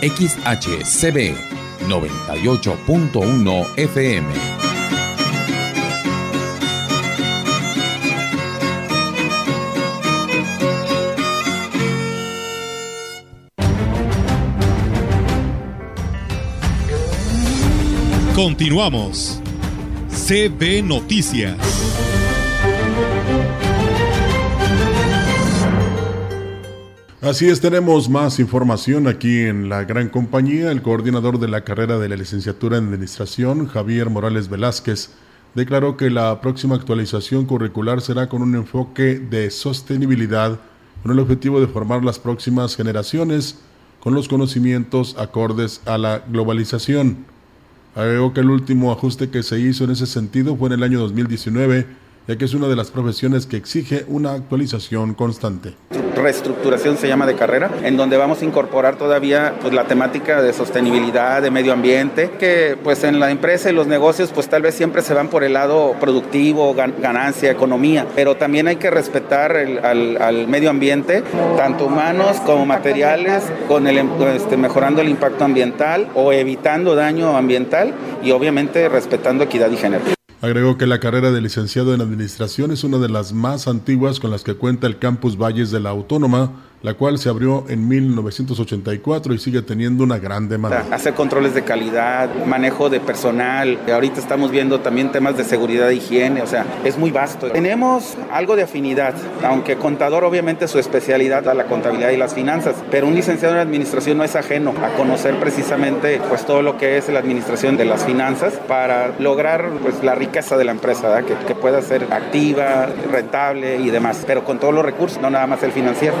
XHCB 98.1 FM. Continuamos. CB Noticias. Así es, tenemos más información aquí en la gran compañía. El coordinador de la carrera de la licenciatura en Administración, Javier Morales Velázquez, declaró que la próxima actualización curricular será con un enfoque de sostenibilidad, con el objetivo de formar las próximas generaciones con los conocimientos acordes a la globalización. Agregó que el último ajuste que se hizo en ese sentido fue en el año 2019, ya que es una de las profesiones que exige una actualización constante. Reestructuración se llama de carrera, en donde vamos a incorporar todavía pues, la temática de sostenibilidad, de medio ambiente, que pues en la empresa y los negocios pues tal vez siempre se van por el lado productivo, ganancia, economía, pero también hay que respetar al, medio ambiente, tanto humanos como materiales, con el, este, mejorando el impacto ambiental o evitando daño ambiental y obviamente respetando equidad y género. Agregó que la carrera de licenciado en Administración es una de las más antiguas con las que cuenta el Campus Valles de la Autónoma, la cual se abrió en 1984 y sigue teniendo una gran demanda. Hacer controles de calidad, manejo de personal, ahorita estamos viendo también temas de seguridad e higiene, o sea, es muy vasto. Tenemos algo de afinidad, aunque contador obviamente su especialidad a la contabilidad y las finanzas, pero un licenciado en administración no es ajeno a conocer precisamente pues todo lo que es la administración de las finanzas para lograr pues la riqueza de la empresa, que, que pueda ser activa, rentable y demás, pero con todos los recursos, no nada más el financiero.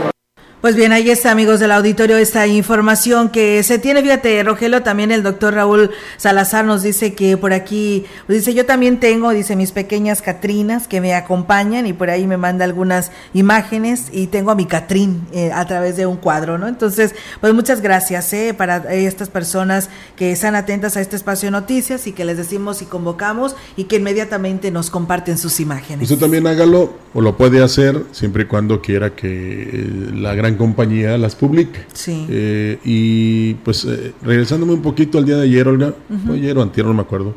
Pues bien, ahí está, amigos del auditorio, esta información que se tiene. Fíjate, Rogelio, también el doctor Raúl Salazar nos dice que por aquí, pues dice, yo también tengo, dice, mis pequeñas Catrinas que me acompañan y por ahí me manda algunas imágenes y tengo a mi Catrín eh, a través de un cuadro, ¿no? Entonces, pues muchas gracias eh, para estas personas que están atentas a este espacio de noticias y que les decimos y convocamos y que inmediatamente nos comparten sus imágenes. Usted también hágalo o lo puede hacer siempre y cuando quiera que eh, la gran compañía las publique. Sí. Eh, y pues eh, regresándome un poquito al día de ayer, Olga, fue ayer o antier, no me acuerdo,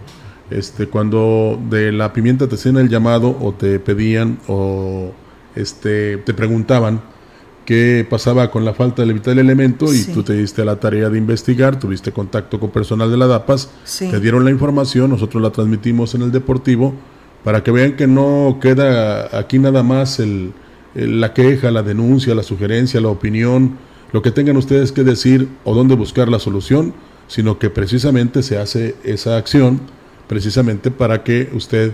este, cuando de la pimienta te hacían el llamado o te pedían o este, te preguntaban qué pasaba con la falta del vital elemento y tú te diste la tarea de investigar, tuviste contacto con personal de la DAPAS, Sí. te dieron la información, nosotros la transmitimos en el Deportivo para que vean que no queda aquí nada más el- la queja, la denuncia, la sugerencia, la opinión, lo que tengan ustedes que decir o dónde buscar la solución, sino que precisamente se hace esa acción precisamente para que usted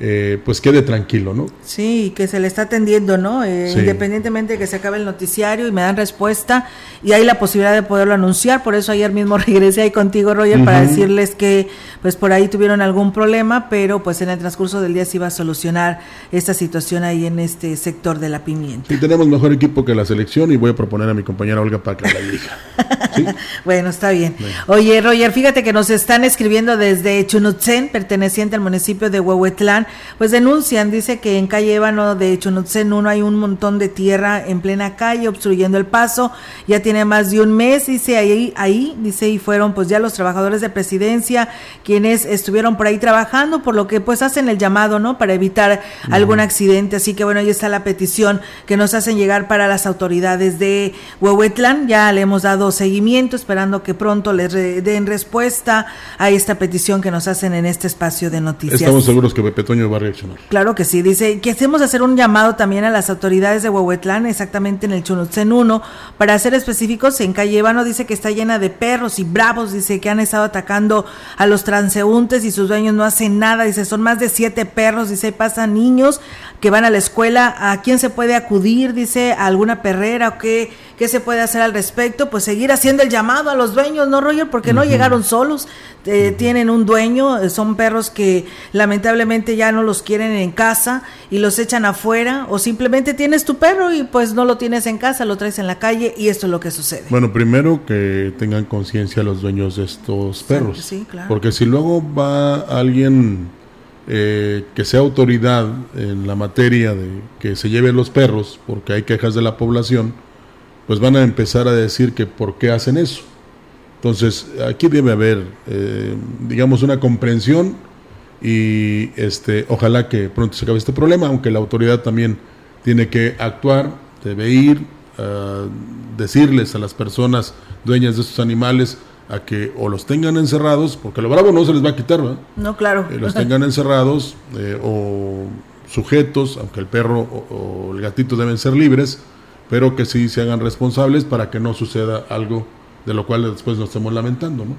eh, pues quede tranquilo, ¿no? Sí, que se le está atendiendo, ¿no? Eh, Sí. Independientemente de que se acabe el noticiario y me dan respuesta y hay la posibilidad de poderlo anunciar, por eso ayer mismo regresé ahí contigo, Roger, para decirles que pues por ahí tuvieron algún problema, pero pues en el transcurso del día se iba a solucionar esta situación ahí en este sector de la pimienta. Y tenemos mejor equipo que la selección y voy a proponer a mi compañera Olga para que la dirija. Bueno, está bien. Oye, Roger, fíjate que nos están escribiendo desde Chunutzen, perteneciente al municipio de Huehuetlán, pues denuncian, dice que en calle Ébano de Chunutzen 1 hay un montón de tierra en plena calle obstruyendo el paso, ya tiene más de un mes, dice ahí, ahí, dice, y fueron pues ya los trabajadores de presidencia quienes estuvieron por ahí trabajando, por lo que pues hacen el llamado, ¿no? Para evitar algún accidente, así que bueno, ahí está la petición que nos hacen llegar para las autoridades de Huehuetlán, ya le hemos dado seguimiento, esperando que pronto les re- den respuesta a esta petición que nos hacen en este espacio de noticias. Estamos seguros que Pepe Toño Claro que sí, dice que hacemos hacer un llamado también a las autoridades de Huehuetlán, exactamente en el Chunutzen 1, para ser específicos, en calle Ébano dice que está llena de perros y bravos, dice que han estado atacando a los transeúntes y sus dueños no hacen nada, dice son más de siete perros, dice pasan niños que van a la escuela, ¿a quién se puede acudir? Dice, ¿a alguna perrera o qué, qué se puede hacer al respecto? Pues seguir haciendo el llamado a los dueños, ¿no, Roger? Porque no llegaron solos, eh, tienen un dueño, eh, son perros que lamentablemente ya no los quieren en casa y los echan afuera, o simplemente tienes tu perro y pues no lo tienes en casa, lo traes en la calle y esto es lo que sucede. Bueno, primero que tengan conciencia los dueños de estos perros. sí, claro. Porque si luego va alguien eh, que sea autoridad en la materia de que se lleven los perros, porque hay quejas de la población, pues van a empezar a decir que por qué hacen eso. Entonces, aquí debe haber, eh, digamos, una comprensión y este, ojalá que pronto se acabe este problema, aunque la autoridad también tiene que actuar, debe ir a decirles a las personas dueñas de estos animales a que o los tengan encerrados, porque lo bravo no se les va a quitar, ¿verdad? No, claro. Eh, los tengan encerrados eh, o sujetos, aunque el perro o, o el gatito deben ser libres, pero que sí se hagan responsables para que no suceda algo de lo cual después nos estemos lamentando, ¿no?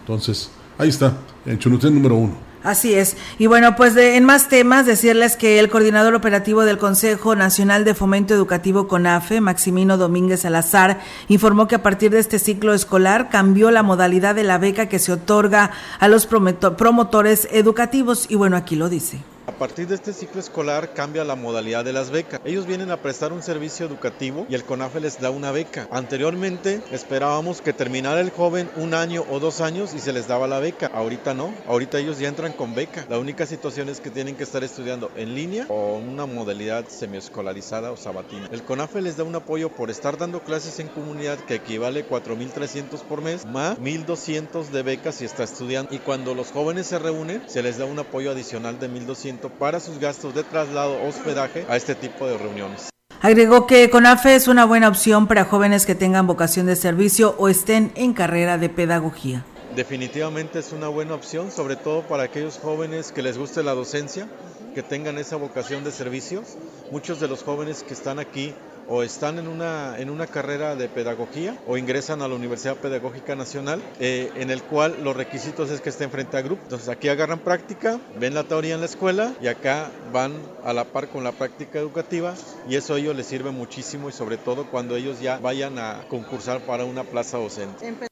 Entonces, ahí está, en Chunutén número uno. Así es. Y bueno, pues de- en más temas, decirles que el coordinador operativo del Consejo Nacional de Fomento Educativo CONAFE, Maximino Domínguez Salazar, informó que a partir de este ciclo escolar cambió la modalidad de la beca que se otorga a los promotores educativos. Y bueno, aquí lo dice. A partir de este ciclo escolar cambia la modalidad de las becas. Ellos vienen a prestar un servicio educativo y el CONAFE les da una beca. Anteriormente esperábamos que terminara el joven un año o dos años y se les daba la beca. Ahorita no. Ahorita ellos ya entran con beca. La única situación es que tienen que estar estudiando en línea o una modalidad semiescolarizada o sabatina. El CONAFE les da un apoyo por estar dando clases en comunidad que equivale 4.300 por mes más 1.200 de becas si está estudiando. Y cuando los jóvenes se reúnen, se les da un apoyo adicional de 1.200 para sus gastos de traslado o hospedaje a este tipo de reuniones. Agregó que CONAFE es una buena opción para jóvenes que tengan vocación de servicio o estén en carrera de pedagogía. Definitivamente es una buena opción, sobre todo para aquellos jóvenes que les guste la docencia, que tengan esa vocación de servicios. Muchos de los jóvenes que están aquí o están en una, en una carrera de pedagogía o ingresan a la Universidad Pedagógica Nacional, eh, en el cual los requisitos es que estén frente a grupo. Entonces aquí agarran práctica, ven la teoría en la escuela y acá van a la par con la práctica educativa y eso a ellos les sirve muchísimo y sobre todo cuando ellos ya vayan a concursar para una plaza docente.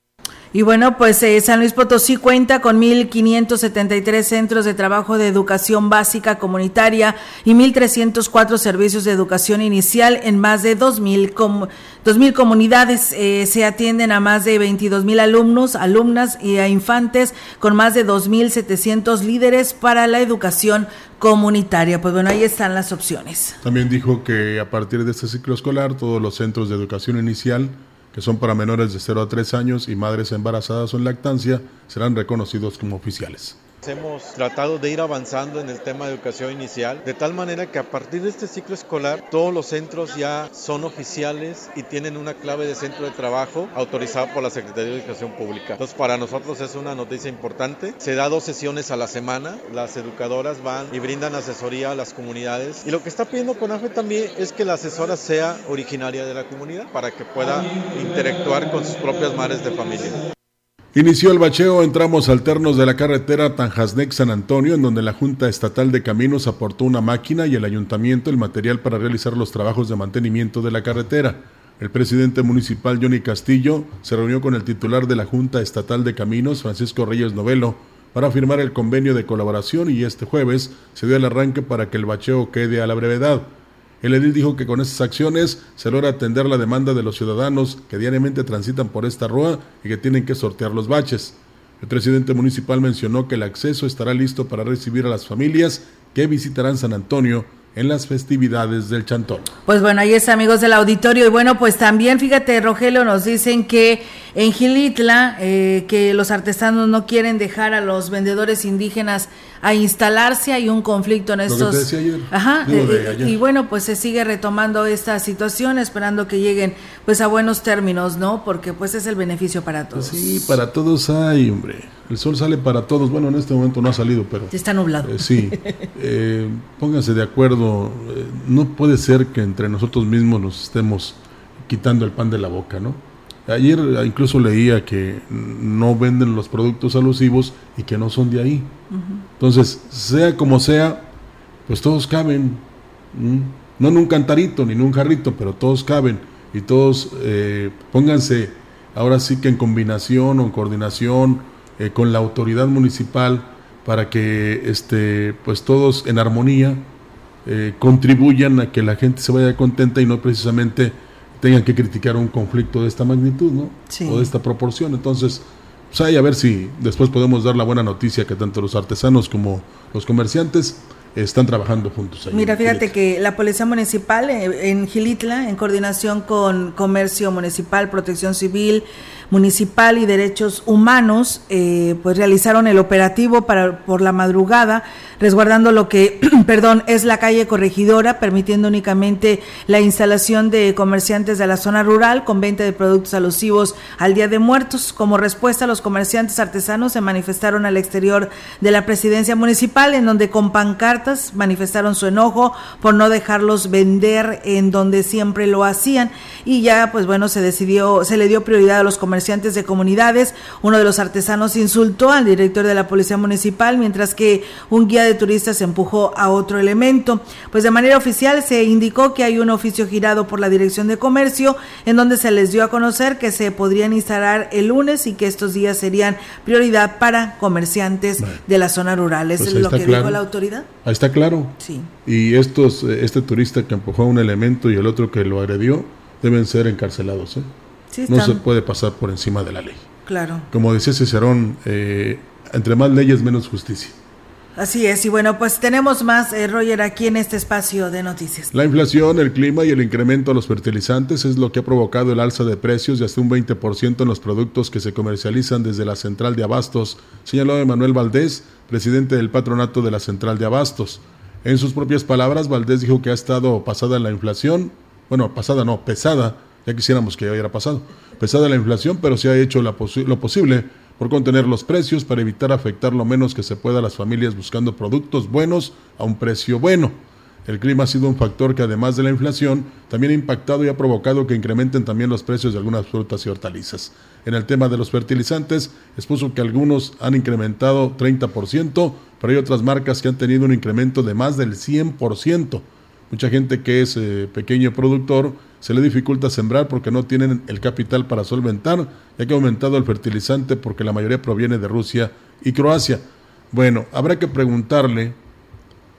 Y bueno, pues eh, San Luis Potosí cuenta con 1.573 centros de trabajo de educación básica comunitaria y 1.304 servicios de educación inicial en más de 2.000 com comunidades. Eh, se atienden a más de 22.000 alumnos, alumnas y a infantes con más de 2.700 líderes para la educación comunitaria. Pues bueno, ahí están las opciones. También dijo que a partir de este ciclo escolar, todos los centros de educación inicial que son para menores de 0 a 3 años y madres embarazadas o en lactancia, serán reconocidos como oficiales. Hemos tratado de ir avanzando en el tema de educación inicial, de tal manera que a partir de este ciclo escolar todos los centros ya son oficiales y tienen una clave de centro de trabajo autorizada por la Secretaría de Educación Pública. Entonces para nosotros es una noticia importante. Se da dos sesiones a la semana, las educadoras van y brindan asesoría a las comunidades y lo que está pidiendo CONAFE también es que la asesora sea originaria de la comunidad para que pueda interactuar con sus propias madres de familia. Inició el bacheo en tramos alternos de la carretera Tanjasnec-San Antonio, en donde la Junta Estatal de Caminos aportó una máquina y el ayuntamiento el material para realizar los trabajos de mantenimiento de la carretera. El presidente municipal Johnny Castillo se reunió con el titular de la Junta Estatal de Caminos, Francisco Reyes Novelo, para firmar el convenio de colaboración y este jueves se dio el arranque para que el bacheo quede a la brevedad. El edil dijo que con estas acciones se logra atender la demanda de los ciudadanos que diariamente transitan por esta rúa y que tienen que sortear los baches. El presidente municipal mencionó que el acceso estará listo para recibir a las familias que visitarán San Antonio en las festividades del Chantón. Pues bueno, ahí está, amigos del auditorio. Y bueno, pues también, fíjate, Rogelio, nos dicen que en Gilitla, eh, que los artesanos no quieren dejar a los vendedores indígenas a instalarse, hay un conflicto en estos... Ajá, eh, y bueno, pues se sigue retomando esta situación, esperando que lleguen pues a buenos términos, ¿no? Porque pues es el beneficio para todos. sí, para todos hay, hombre. El sol sale para todos. Bueno, en este momento no ha salido, pero... Está nublado. Eh, sí. Eh, pónganse de acuerdo. No puede ser que entre nosotros mismos nos estemos quitando el pan de la boca, ¿no? Ayer incluso leía que no venden los productos alusivos y que no son de ahí. Entonces, sea como sea, pues todos caben. No en un cantarito ni en un jarrito, pero todos caben. Y todos eh, pónganse ahora sí que en combinación o en coordinación eh, con la autoridad municipal para que este, pues todos en armonía eh, contribuyan a que la gente se vaya contenta y no precisamente tengan que criticar un conflicto de esta magnitud, ¿no? O de esta proporción. Entonces, pues ahí a ver si después podemos dar la buena noticia que tanto los artesanos como los comerciantes están trabajando juntos. Ahí Mira, fíjate que la Policía Municipal eh, en Gilitla, en coordinación con Comercio Municipal, Protección Civil, Municipal y Derechos Humanos, eh, pues realizaron el operativo para, por la madrugada, resguardando lo que, perdón, es la calle corregidora, permitiendo únicamente la instalación de comerciantes de la zona rural con venta de productos alusivos al Día de Muertos. Como respuesta, los comerciantes artesanos se manifestaron al exterior de la presidencia municipal, en donde con pancartas manifestaron su enojo por no dejarlos vender en donde siempre lo hacían. Y ya, pues bueno, se decidió, se le dio prioridad a los comerciantes de comunidades. Uno de los artesanos insultó al director de la Policía Municipal, mientras que un guía de turistas empujó a otro elemento. Pues de manera oficial se indicó que hay un oficio girado por la Dirección de Comercio, en donde se les dio a conocer que se podrían instalar el lunes y que estos días serían prioridad para comerciantes de la zona rural. ¿Es pues lo que dijo la autoridad? Ahí está claro. Sí. Y estos, este turista que empujó a un elemento y el otro que lo agredió, deben ser encarcelados. ¿eh? No se puede pasar por encima de la ley. Claro. Como decía Cicerón, eh, entre más leyes, menos justicia. Así es, y bueno, pues tenemos más, eh, Roger, aquí en este espacio de noticias. La inflación, el clima y el incremento de los fertilizantes es lo que ha provocado el alza de precios de hasta un 20% en los productos que se comercializan desde la central de abastos, señaló Emanuel Valdés, presidente del patronato de la central de abastos. En sus propias palabras, Valdés dijo que ha estado pasada la inflación bueno, pasada no, pesada, ya quisiéramos que hubiera pasado, pesada la inflación, pero se ha hecho lo posible por contener los precios para evitar afectar lo menos que se pueda a las familias buscando productos buenos a un precio bueno. El clima ha sido un factor que además de la inflación, también ha impactado y ha provocado que incrementen también los precios de algunas frutas y hortalizas. En el tema de los fertilizantes, expuso que algunos han incrementado 30%, pero hay otras marcas que han tenido un incremento de más del 100%. Mucha gente que es eh, pequeño productor se le dificulta sembrar porque no tienen el capital para solventar, ya que ha aumentado el fertilizante porque la mayoría proviene de Rusia y Croacia. Bueno, habrá que preguntarle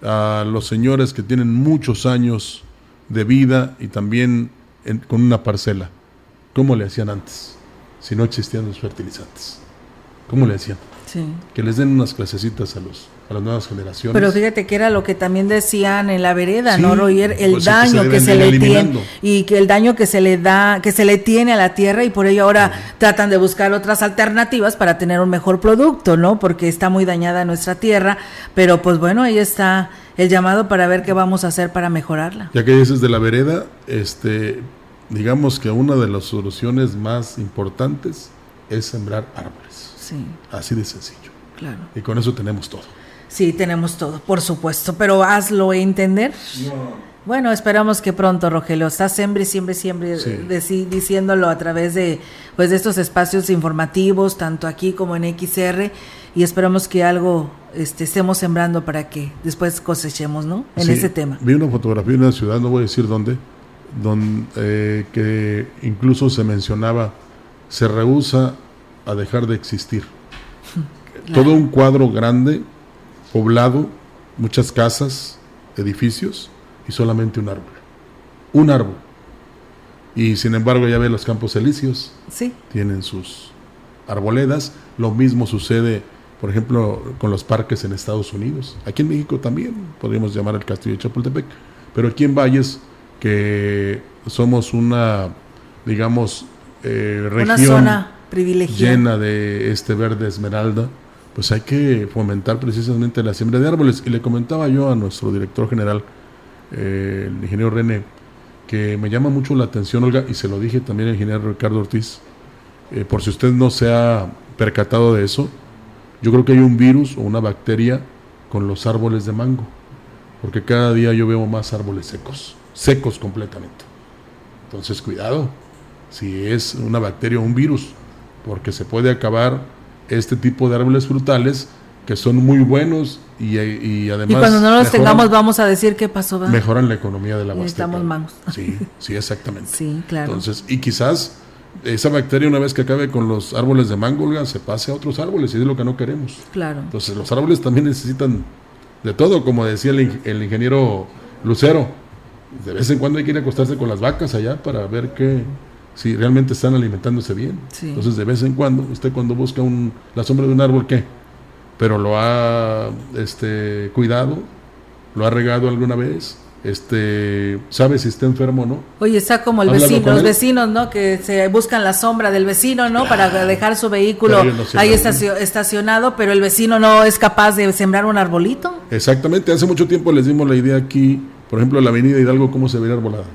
a los señores que tienen muchos años de vida y también con una parcela, ¿cómo le hacían antes? Si no existían los fertilizantes. ¿Cómo le hacían? Sí. Que les den unas clasecitas a los a las nuevas generaciones. Pero fíjate que era lo que también decían en la vereda, ¿no, Roger? El pues daño que se, le tiene y que el daño que se le da, que se le tiene a la tierra y por ello ahora tratan de buscar otras alternativas para tener un mejor producto, ¿no? Porque está muy dañada nuestra tierra, pero pues bueno, ahí está el llamado para ver qué vamos a hacer para mejorarla. Ya que dices de la vereda, este digamos que una de las soluciones más importantes es sembrar árboles. Sí. Así de sencillo. Claro. Y con eso tenemos todo. Sí, tenemos todo, por supuesto, pero hazlo entender. Bueno, esperamos que pronto, Rogelio. Estás siempre, siempre, siempre diciéndolo a través de, pues, de estos espacios informativos, tanto aquí como en XR, y esperamos que algo este, estemos sembrando para que después cosechemos, ¿no? En ese tema. Vi una fotografía de una ciudad, no voy a decir dónde, donde, eh, que incluso se mencionaba, se rehúsa a dejar de existir. Todo un cuadro grande poblado, muchas casas, edificios y solamente un árbol. Un árbol. Y sin embargo ya ve los campos elíseos. Sí. Tienen sus arboledas. Lo mismo sucede, por ejemplo, con los parques en Estados Unidos. Aquí en México también podríamos llamar el Castillo de Chapultepec. Pero aquí en Valles, que somos una, digamos, eh, región llena de este verde esmeralda, pues hay que fomentar precisamente la siembra de árboles. Y le comentaba yo a nuestro director general, eh, el ingeniero René, que me llama mucho la atención, Olga, y se lo dije también al ingeniero Ricardo Ortiz, eh, por si usted no se ha percatado de eso, yo creo que hay un virus o una bacteria con los árboles de mango, porque cada día yo veo más árboles secos, secos completamente. Entonces, cuidado, si es una bacteria o un virus, porque se puede acabar este tipo de árboles frutales que son muy buenos y, y además... Y cuando no los tengamos vamos a decir qué pasó. Mejoran la economía de la Necesitamos manos. Sí, sí, exactamente. sí, claro. Entonces, y quizás esa bacteria una vez que acabe con los árboles de mango, se pase a otros árboles y es lo que no queremos. Claro. Entonces los árboles también necesitan de todo, como decía el, el ingeniero Lucero. De vez en cuando hay que ir a acostarse con las vacas allá para ver qué, si realmente están alimentándose bien. Entonces, de vez en cuando, usted cuando busca un, la sombra de un árbol, ¿qué? Pero lo ha este, cuidado, lo ha regado alguna vez, este, sabe si está enfermo o no. Oye, está como el vecino, los vecinos, ¿no? Que se buscan la sombra del vecino, ¿no? Para dejar su vehículo ahí estacionado, pero el vecino no es capaz de sembrar un arbolito. Exactamente, hace mucho tiempo les dimos la idea aquí, por ejemplo, la avenida Hidalgo, cómo se ve arbolada.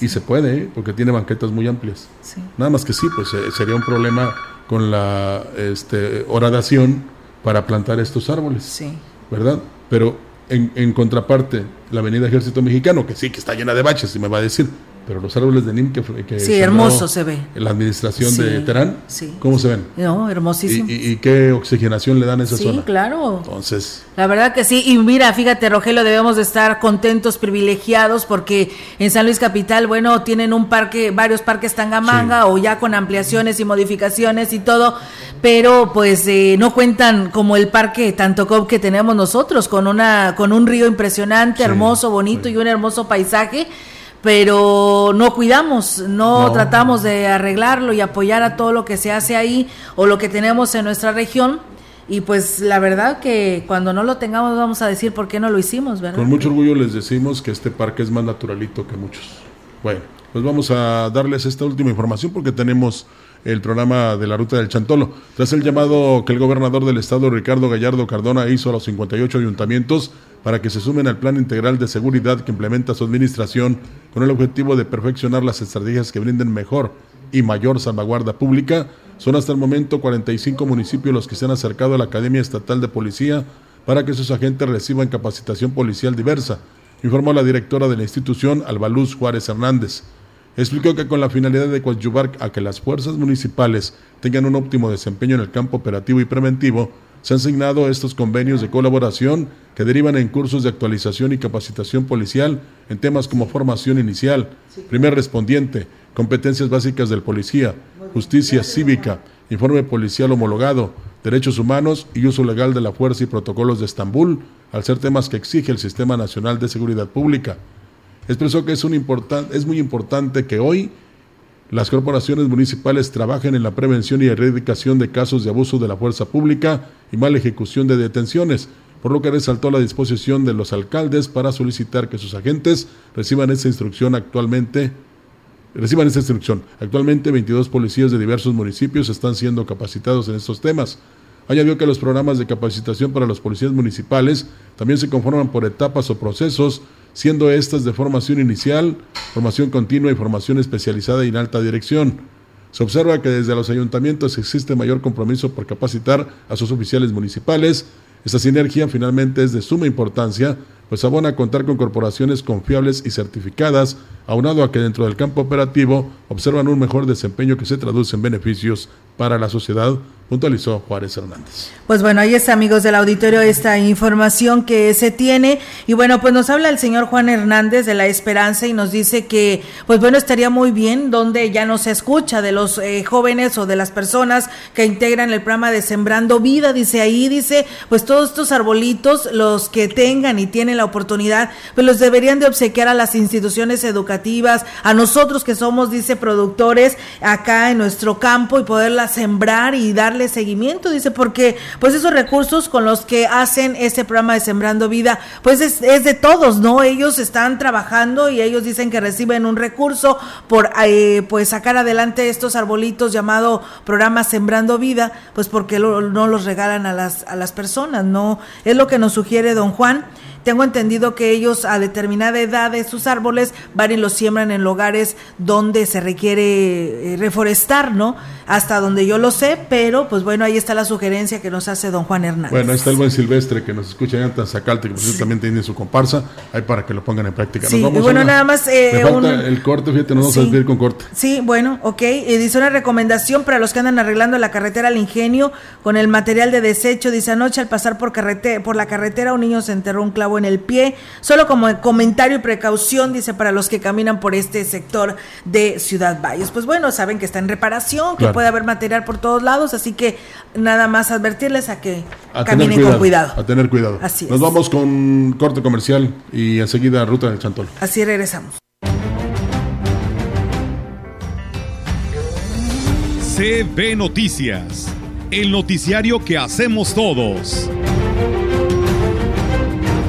Y se puede, ¿eh? porque tiene banquetas muy amplias. Nada más que sí, pues eh, sería un problema con la este, horadación para plantar estos árboles. Sí. ¿Verdad? Pero en, en, contraparte, la Avenida Ejército Mexicano, que sí, que está llena de baches, y me va a decir, pero los árboles de NIM que, que sí, hermoso se ve. En la administración de Terán, ¿cómo se ven? No, hermosísimo. ¿Y, qué oxigenación le dan a esa zona? Sí, claro. Entonces. La verdad que sí. Y mira, fíjate, Rogelio, debemos de estar contentos, privilegiados, porque en San Luis Capital, bueno, tienen un parque, varios parques Tangamanga, o ya con ampliaciones y modificaciones y todo, pero pues eh, no cuentan como el parque Tantocop que tenemos nosotros, con una, con un río impresionante, hermoso, bonito y un hermoso paisaje pero no cuidamos, no, tratamos de arreglarlo y apoyar a todo lo que se hace ahí o lo que tenemos en nuestra región. Y pues la verdad que cuando no lo tengamos vamos a decir por qué no lo hicimos, ¿verdad? Con mucho orgullo les decimos que este parque es más naturalito que muchos. Bueno, pues vamos a darles esta última información porque tenemos el programa de la ruta del Chantolo. Tras el llamado que el gobernador del estado, Ricardo Gallardo Cardona, hizo a los 58 ayuntamientos para que se sumen al plan integral de seguridad que implementa su administración con el objetivo de perfeccionar las estrategias que brinden mejor y mayor salvaguarda pública, son hasta el momento 45 municipios los que se han acercado a la Academia Estatal de Policía para que sus agentes reciban capacitación policial diversa, informó la directora de la institución, Albaluz Juárez Hernández. Explicó que con la finalidad de coadyuvar a que las fuerzas municipales tengan un óptimo desempeño en el campo operativo y preventivo, se han asignado estos convenios de colaboración que derivan en cursos de actualización y capacitación policial en temas como formación inicial, primer respondiente, competencias básicas del policía, justicia cívica, informe policial homologado, derechos humanos y uso legal de la fuerza y protocolos de Estambul, al ser temas que exige el Sistema Nacional de Seguridad Pública. Expresó que es, un es muy importante que hoy las corporaciones municipales trabajen en la prevención y erradicación de casos de abuso de la fuerza pública y mala ejecución de detenciones, por lo que resaltó la disposición de los alcaldes para solicitar que sus agentes reciban esa instrucción actualmente reciban esta instrucción. Actualmente 22 policías de diversos municipios están siendo capacitados en estos temas. Añadió que los programas de capacitación para los policías municipales también se conforman por etapas o procesos siendo estas de formación inicial, formación continua y formación especializada en alta dirección. Se observa que desde los ayuntamientos existe mayor compromiso por capacitar a sus oficiales municipales. Esta sinergia finalmente es de suma importancia, pues abona a contar con corporaciones confiables y certificadas, aunado a que dentro del campo operativo observan un mejor desempeño que se traduce en beneficios para la sociedad, puntualizó Juárez Hernández. Pues bueno, ahí está, amigos del auditorio, esta información que se tiene. Y bueno, pues nos habla el señor Juan Hernández de La Esperanza y nos dice que, pues bueno, estaría muy bien donde ya no se escucha de los eh, jóvenes o de las personas que integran el programa de Sembrando Vida. Dice ahí, dice, pues todos estos arbolitos, los que tengan y tienen la oportunidad, pues los deberían de obsequiar a las instituciones educativas, a nosotros que somos, dice, productores acá en nuestro campo y poderla sembrar y darle seguimiento, dice, porque pues esos recursos con los que hacen ese programa de Sembrando Vida, pues es, de todos, ¿no? Ellos están trabajando y ellos dicen que reciben un recurso por eh, pues sacar adelante estos arbolitos llamado programa Sembrando Vida, pues porque no los regalan a las, a las personas, ¿no? Es lo que nos sugiere don Juan. Tengo entendido que ellos a determinada edad de sus árboles van y los siembran en lugares donde se requiere eh, reforestar, ¿no? Hasta donde yo lo sé, pero pues bueno, ahí está la sugerencia que nos hace don Juan Hernández. Bueno, ahí está el buen Silvestre que nos escucha en Tazacalte, que también tiene su comparsa, ahí para que lo pongan en práctica. sí, bueno, nada más... Eh, falta el corte, fíjate, no vamos a ir con corte. Sí, bueno, ok. Y dice una recomendación para los que andan arreglando la carretera al ingenio con el material de desecho. Dice anoche al pasar por, carrete por la carretera un niño se enterró un clavo en el pie. Solo como comentario y precaución, dice, para los que caminan por este sector de Ciudad Valles. Pues bueno, saben que está en reparación, que puede haber material por todos lados, así que nada más advertirles a que caminen con cuidado. A tener cuidado. Así Nos vamos con corte comercial y enseguida ruta del Chantol. Así regresamos. CB Noticias, el noticiario que hacemos todos.